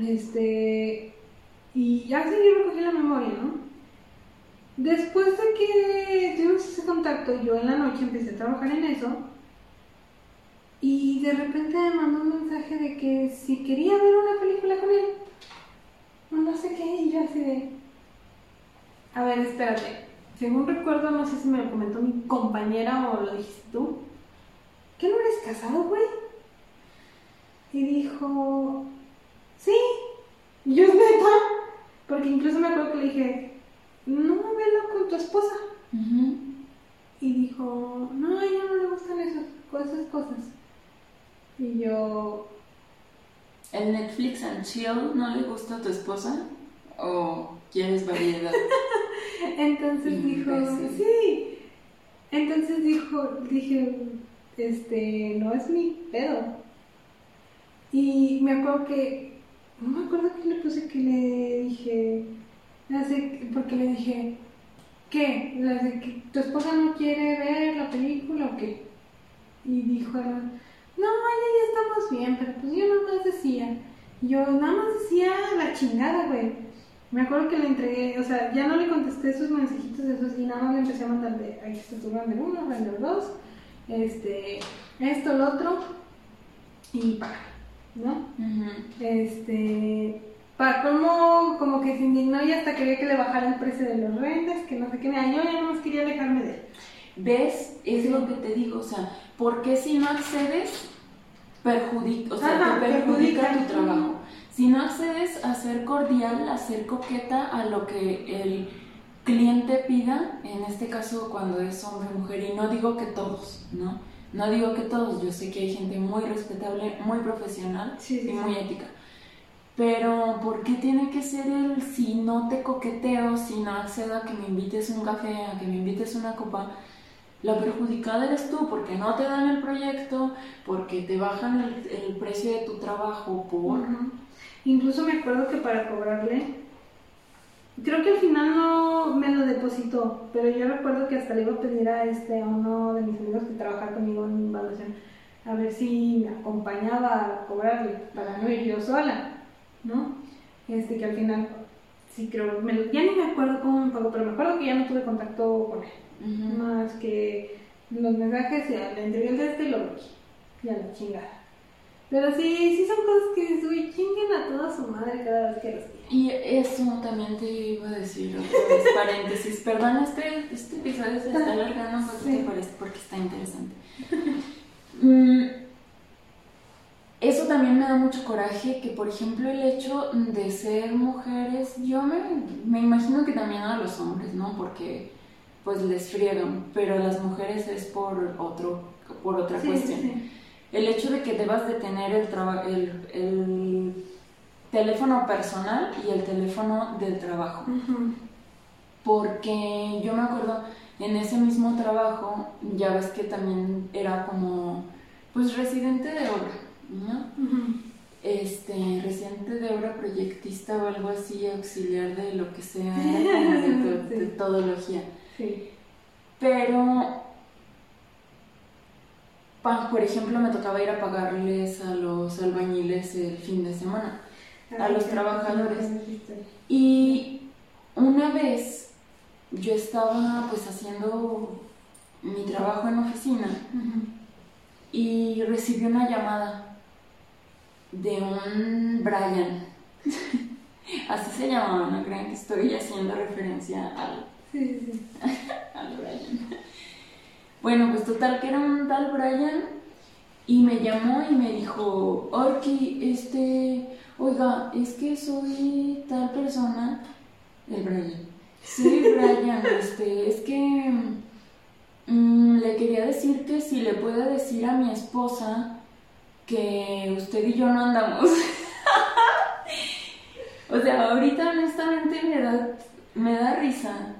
este, y ya sí yo recogí la memoria, ¿no? Después de que tuvimos ese contacto, yo en la noche empecé a trabajar en eso y de repente me mandó un mensaje de que si quería ver una película con él, no sé qué, y yo así de, a ver, espérate, según recuerdo, no sé si me lo comentó mi compañera o lo dijiste tú, ¿qué no eres casado, güey? Y dijo, sí. Y yo es neta. Porque incluso me acuerdo que le dije, no, velo con tu esposa. Y dijo, no, a ella no le gustan esas, esas cosas. Y yo... ¿El Netflix and Chill no le gusta a tu esposa? ¿O quieres variedad? Entonces dijo, sí. Entonces dijo, dije, este, no es mi pedo. Y me acuerdo que, no me acuerdo que le puse que le dije, porque le dije, ¿qué? que ¿Tu esposa no quiere ver la película o qué? Y dijo, no, ya, ya estamos bien, pero pues yo nada más decía, yo nada más decía la chingada, güey. Me acuerdo que le entregué, o sea, ya no le contesté sus mensajitos de esos y nada más le empecé a mandar de, aquí está tu render uno, render dos, este, esto, lo otro, y para. ¿no? Este, para como, como que se indignó y hasta quería que le bajara el precio de los rentas, que no sé qué, yo ya no más quería dejarme de él. ¿Ves? Es lo que te digo, o sea, ¿por qué si no accedes, perjudica, o sea, te perjudica, tu trabajo? Si no accedes a ser cordial, a ser coqueta a lo que el cliente pida, en este caso cuando es hombre o mujer, y no digo que todos, ¿no? No digo que todos, yo sé que hay gente muy respetable, muy profesional y muy ética. Pero ¿por qué tiene que ser el si no te coqueteo, si no accedo a que me invites un café, a que me invites una copa? La perjudicada eres tú porque no te dan el proyecto, porque te bajan el, precio de tu trabajo por... Incluso me acuerdo que para cobrarle Creo que al final no me lo depositó, pero yo recuerdo que hasta le iba a pedir a, este, a uno de mis amigos que trabaja conmigo en evaluación a ver si me acompañaba a cobrarle para no ir yo sola, ¿no? Este, que al final, sí creo, me ya ni me acuerdo cómo me pagó, pero me acuerdo que ya no tuve contacto con él. Más que los mensajes, entregué el de este y lo bloqueé. Ya la chingada. Pero sí, sí son cosas que chinguen a toda su madre cada vez que los Y eso también te iba a decir, paréntesis. Perdón, este, este episodio se está alargando porque, porque está interesante. Mm, eso también me da mucho coraje, que por ejemplo el hecho de ser mujeres, yo me, me imagino que también a los hombres, ¿no? Porque pues les friegan, pero las mujeres es por, otro, por otra cuestión el hecho de que debas de tener el, el, teléfono personal y el teléfono del trabajo. Porque yo me acuerdo, en ese mismo trabajo, ya ves que también era como, pues residente de obra, ¿no? Este, residente de obra proyectista o algo así, auxiliar de lo que sea, de, de, todología. Sí. Pero por ejemplo, me tocaba ir a pagarles a los albañiles el fin de semana, a los trabajadores. Y una vez yo estaba pues haciendo mi trabajo en oficina y recibí una llamada de un Brian. Así se llamaba, no crean que estoy haciendo referencia al, al Brian. Bueno, pues total que era un tal Brian y me llamó y me dijo, Orki, este, oiga, es que soy tal persona, el Brian. Sí, Brian, este, es que mm, le quería decir que si le puede decir a mi esposa que usted y yo no andamos. o sea, ahorita honestamente me da, me da risa,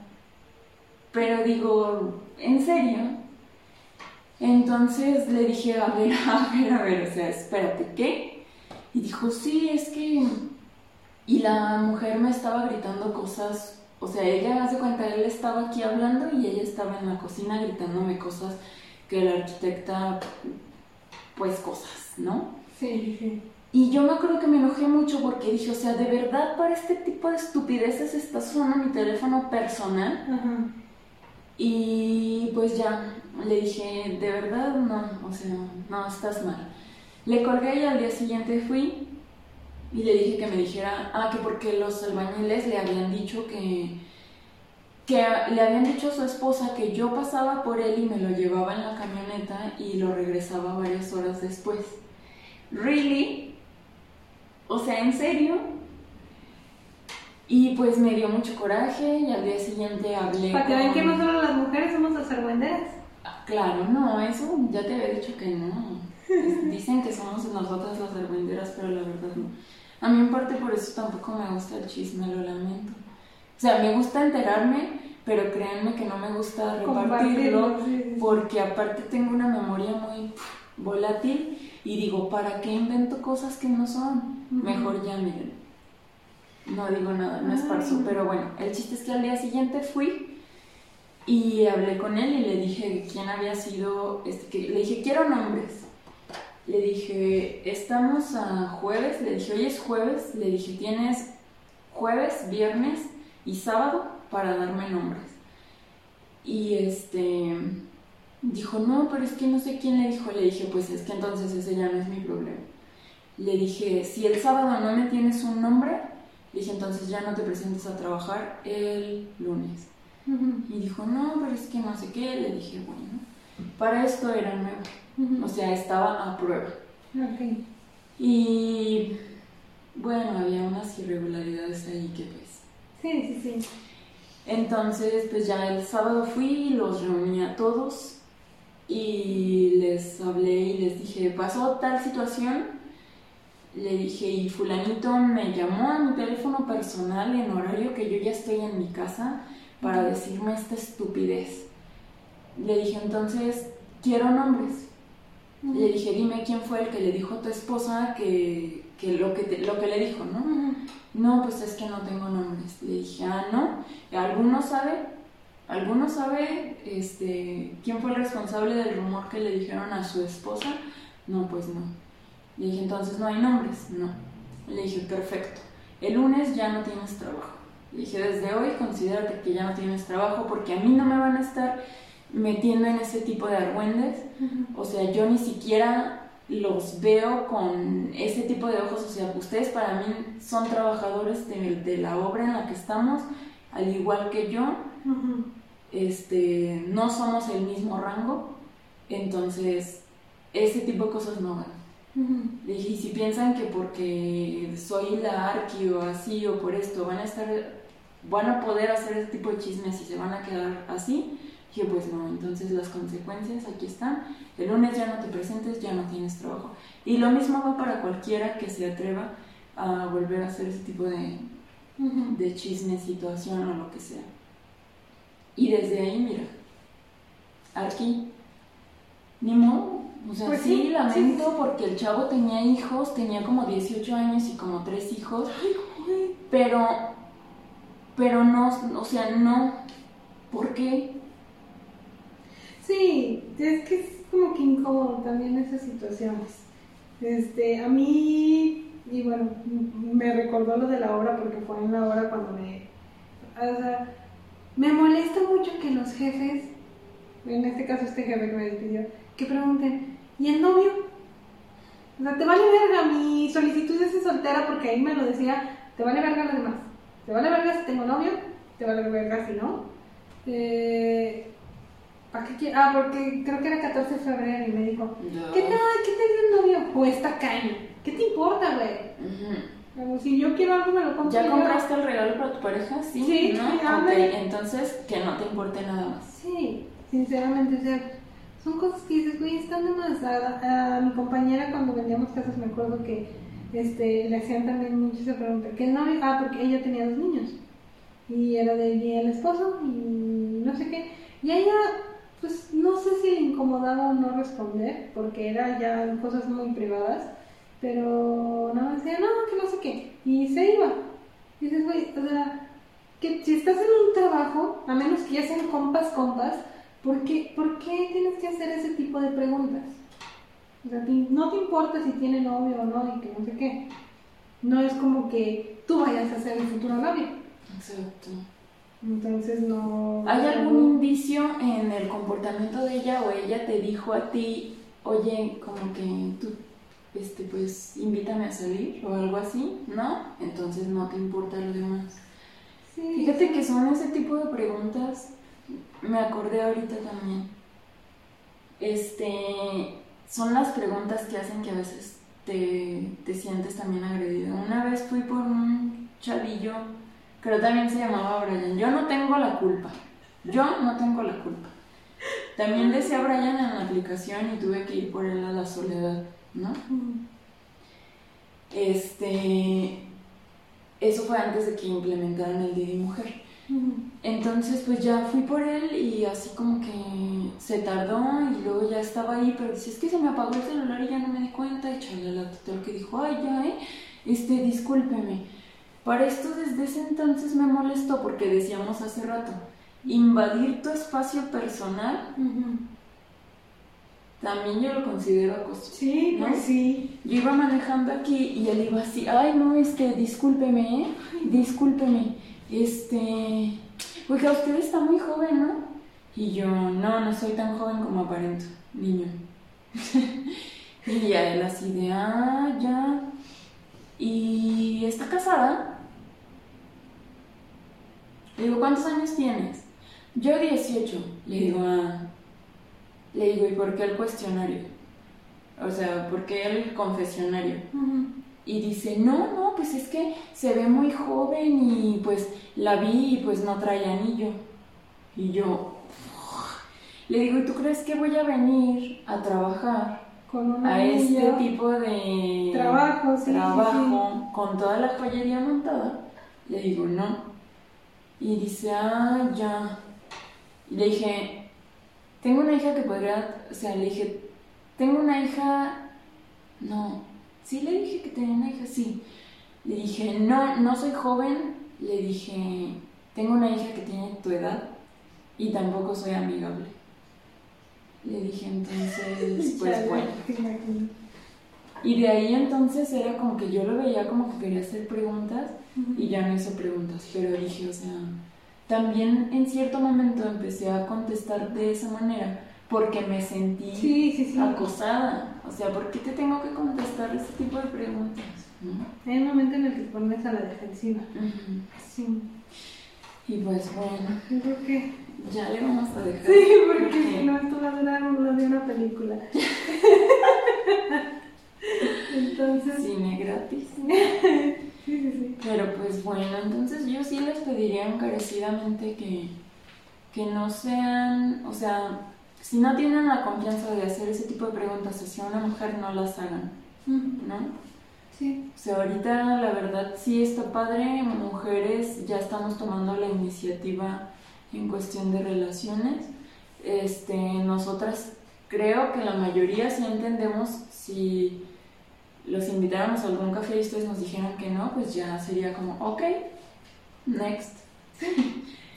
pero digo, ¿en serio? Entonces le dije, a ver, a ver, a ver, o sea, espérate, ¿qué? Y dijo, sí, es que... Y la mujer me estaba gritando cosas o sea, ella hace cuenta, él estaba aquí hablando y ella estaba en la cocina gritándome cosas que la arquitecta, pues cosas, ¿no? Sí, sí. Y yo me acuerdo que me enojé mucho porque dije, o sea, de verdad para este tipo de estupideces está sonando mi teléfono personal. Ajá. Y pues ya, le dije, de verdad no, o sea, no, estás mal. Le colgué y al día siguiente fui y le dije que me dijera, ah, que porque los albañiles le habían dicho que, que le habían dicho a su esposa que yo pasaba por él y me lo llevaba en la camioneta y lo regresaba varias horas después. ¿Really? O sea, ¿en serio? Y pues me dio mucho coraje y al día siguiente hablé. Para que vean que no solo las mujeres somos las argüenderas. Ah, claro, no, eso ya te había dicho que no. Dicen que somos nosotras las argüenderas, pero la verdad no. A mí en parte por eso tampoco me gusta el chisme, lo lamento. O sea, me gusta enterarme, pero créanme que no me gusta repartirlo, porque aparte tengo una memoria muy volátil y digo, ¿para qué invento cosas que no son? Mejor ya miren. No digo nada, no es falso, pero bueno, el chiste es que al día siguiente fui y hablé con él y le dije quién había sido, este, que, le dije, quiero nombres le dije, estamos a jueves, le dije, hoy es jueves, le dije, tienes jueves, viernes y sábado para darme nombres. Y este dijo, no, pero es que no sé quién le dijo, le dije, pues es que entonces ese ya no es mi problema. Le dije, si el sábado no me tienes un nombre, dije, entonces ya no te presentes a trabajar el lunes. Y dijo, no, pero es que no sé qué, le dije, bueno, para esto era nuevo. O sea, estaba a prueba. Y bueno, había unas irregularidades ahí que pues... Sí, sí, sí. Entonces, pues ya el sábado fui, los reuní a todos y les hablé y les dije, pasó tal situación. Le dije, y fulanito me llamó a mi teléfono personal en horario que yo ya estoy en mi casa para decirme esta estupidez. Le dije, entonces, quiero nombres. Le dije, dime quién fue el que le dijo a tu esposa que, que lo, que lo que le dijo, ¿no? No, pues es que no tengo nombres. Le dije, ah, no. ¿Alguno sabe? ¿Alguno sabe este, quién fue el responsable del rumor que le dijeron a su esposa? No, pues no. Le dije, entonces no hay nombres. No. Le dije, perfecto. El lunes ya no tienes trabajo. Le dije, desde hoy considérate que ya no tienes trabajo porque a mí no me van a estar metiendo en ese tipo de argüendes. O sea, yo ni siquiera los veo con ese tipo de ojos. O sea, ustedes para mí son trabajadores de, la obra en la que estamos, al igual que yo. este, no somos el mismo rango. Entonces, ese tipo de cosas no van. Y si piensan que porque soy la arqui o así o por esto van a estar, van a poder hacer ese tipo de chismes y se van a quedar así, Dije, pues no, entonces las consecuencias aquí están. El lunes ya no te presentes, ya no tienes trabajo. Y lo mismo va para cualquiera que se atreva a volver a hacer ese tipo de, de chisme, situación o lo que sea. Y desde ahí, mira, aquí, ni modo. O sea, pues sí, lamento porque el chavo tenía hijos, tenía como 18 años y como tres hijos. pero, pero no, o sea, no. ¿Por qué? Sí, es que es como que incómodo también esas situaciones. Este, a mí, y bueno, me recordó lo de la obra porque fue en la obra cuando me... O sea, me molesta mucho que los jefes en este caso este jefe que me pidió, que pregunten, ¿y el novio? O sea, te vale verga, mi solicitud de soltera porque ahí me lo decía, te vale verga los demás. Te vale verga si tengo novio, te vale verga si no. Eh, ¿Para qué Ah, porque creo que era 14 de febrero y me dijo, Ya. ¿qué tal? ¿Qué te dio el novio? O esta caña. ¿Qué te importa, güey? Si yo quiero algo, me lo compro. ¿Ya compraste el regalo para tu pareja? Sí, Sí, ¿no? sí, entonces que no te importe nada más. Sí, sinceramente, o sea, son cosas que dices, güey, están de más. A, mi compañera cuando vendíamos casas me acuerdo que este, le hacían también mucho esa pregunta. ¿Qué novio? Ah, porque ella tenía dos niños. Y era de ella el esposo y no sé qué. Y ella, pues no sé si le incomodaba o no responder, porque era ya cosas muy privadas. Pero no, decía, no, que no sé qué. Y se iba. Y dices, güey, o sea, que si estás en un trabajo, a menos que ya sean compas, compas, ¿por qué, ¿por qué tienes que hacer ese tipo de preguntas? O sea, no te importa si tiene novio o no y que no sé qué. No es como que tú vayas a ser el futuro novio. Exacto. Entonces no... ¿Hay algún indicio en el comportamiento de ella o ella te dijo a ti, oye, como que tú, este, pues, invítame a salir o algo así? ¿No? Entonces no te importa lo demás. Sí, Fíjate que son ese tipo de preguntas, me acordé ahorita también. Este, son las preguntas que hacen que a veces te, te sientes también agredido. Una vez fui por un chavillo, pero también se llamaba Brian. Yo no tengo la culpa. Yo no tengo la culpa. También decía Brian en la aplicación y tuve que ir por él a la soledad, ¿no? Este, eso fue antes de que implementaran el de Mujer. Entonces, pues ya fui por él y así como que se tardó y luego ya estaba ahí, pero dice, es que se me apagó el celular y ya no me di cuenta. Y la total que dijo, ay, ya, eh, este, discúlpeme. Para esto desde ese entonces me molestó porque decíamos hace rato, invadir tu espacio personal también yo lo considero acoso. Sí, ¿no? pues sí. Yo iba manejando aquí y él iba así, ay no, este, discúlpeme, ¿eh? discúlpeme, este, oiga, usted está muy joven, ¿no? Y yo, no, no soy tan joven como aparento, niño. y él así de, ah, ya. Y está casada. Le digo, ¿cuántos años tienes? Yo 18. Le digo, ah. Le digo, ¿y por qué el cuestionario? O sea, ¿por qué el confesionario? Mm, Y dice, no, no, pues es que se ve muy joven y pues la vi y pues no trae anillo. Y yo le digo, ¿y tú crees que voy a venir a trabajar Con un a este tipo de Trabajo, sí, sí, trabajo con toda la joyería montada? Le digo, no. Y dice, ah, ya. Y le dije, tengo una hija que podría, o sea, le dije, tengo una hija, no, sí le dije que tenía una hija, sí. Le dije, no, no soy joven. Le dije, tengo una hija que tiene tu edad y tampoco soy amigable. Le dije, entonces, pues bueno. Y de ahí entonces era como que yo lo veía como que quería hacer preguntas y ya no hizo preguntas, pero dije, o sea, también en cierto momento empecé a contestar de esa manera porque me sentí Sí, sí, sí. acosada. O sea, ¿por qué te tengo que contestar ese tipo de preguntas? ¿no? Hay un momento en el que te pones a la defensiva. Sí. Y pues bueno, Yo creo que. ya le vamos a dejar. Sí, porque si no, esto va a durar lo de una película. Entonces. Cine gratis. Sí, sí, sí. Pero pues bueno, entonces yo sí les pediría encarecidamente que, que no sean, o sea, si no tienen la confianza de hacer ese tipo de preguntas hacia una mujer, no las hagan, ¿no? Sí. O sea, ahorita la verdad sí está padre, mujeres ya estamos tomando la iniciativa en cuestión de relaciones. Este, nosotras creo que la mayoría sí entendemos si los invitáramos a algún café y ustedes nos dijeran que no, pues ya sería como, ok, next.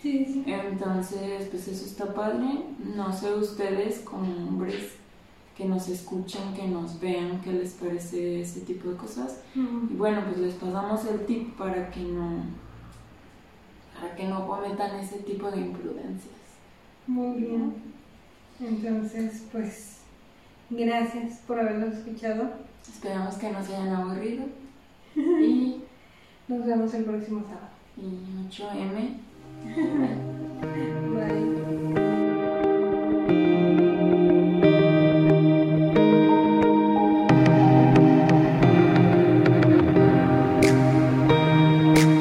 Sí, sí. Entonces, pues eso está padre. No sé ustedes como hombres que nos escuchen, que nos vean, qué les parece ese tipo de cosas. Y bueno, pues les pasamos el tip para que no para que no cometan ese tipo de imprudencias. Muy bien. Entonces, pues, gracias por habernos escuchado. Esperamos que no se hayan aburrido. Y, Nos vemos el próximo sábado. y 8M. @웃음 와.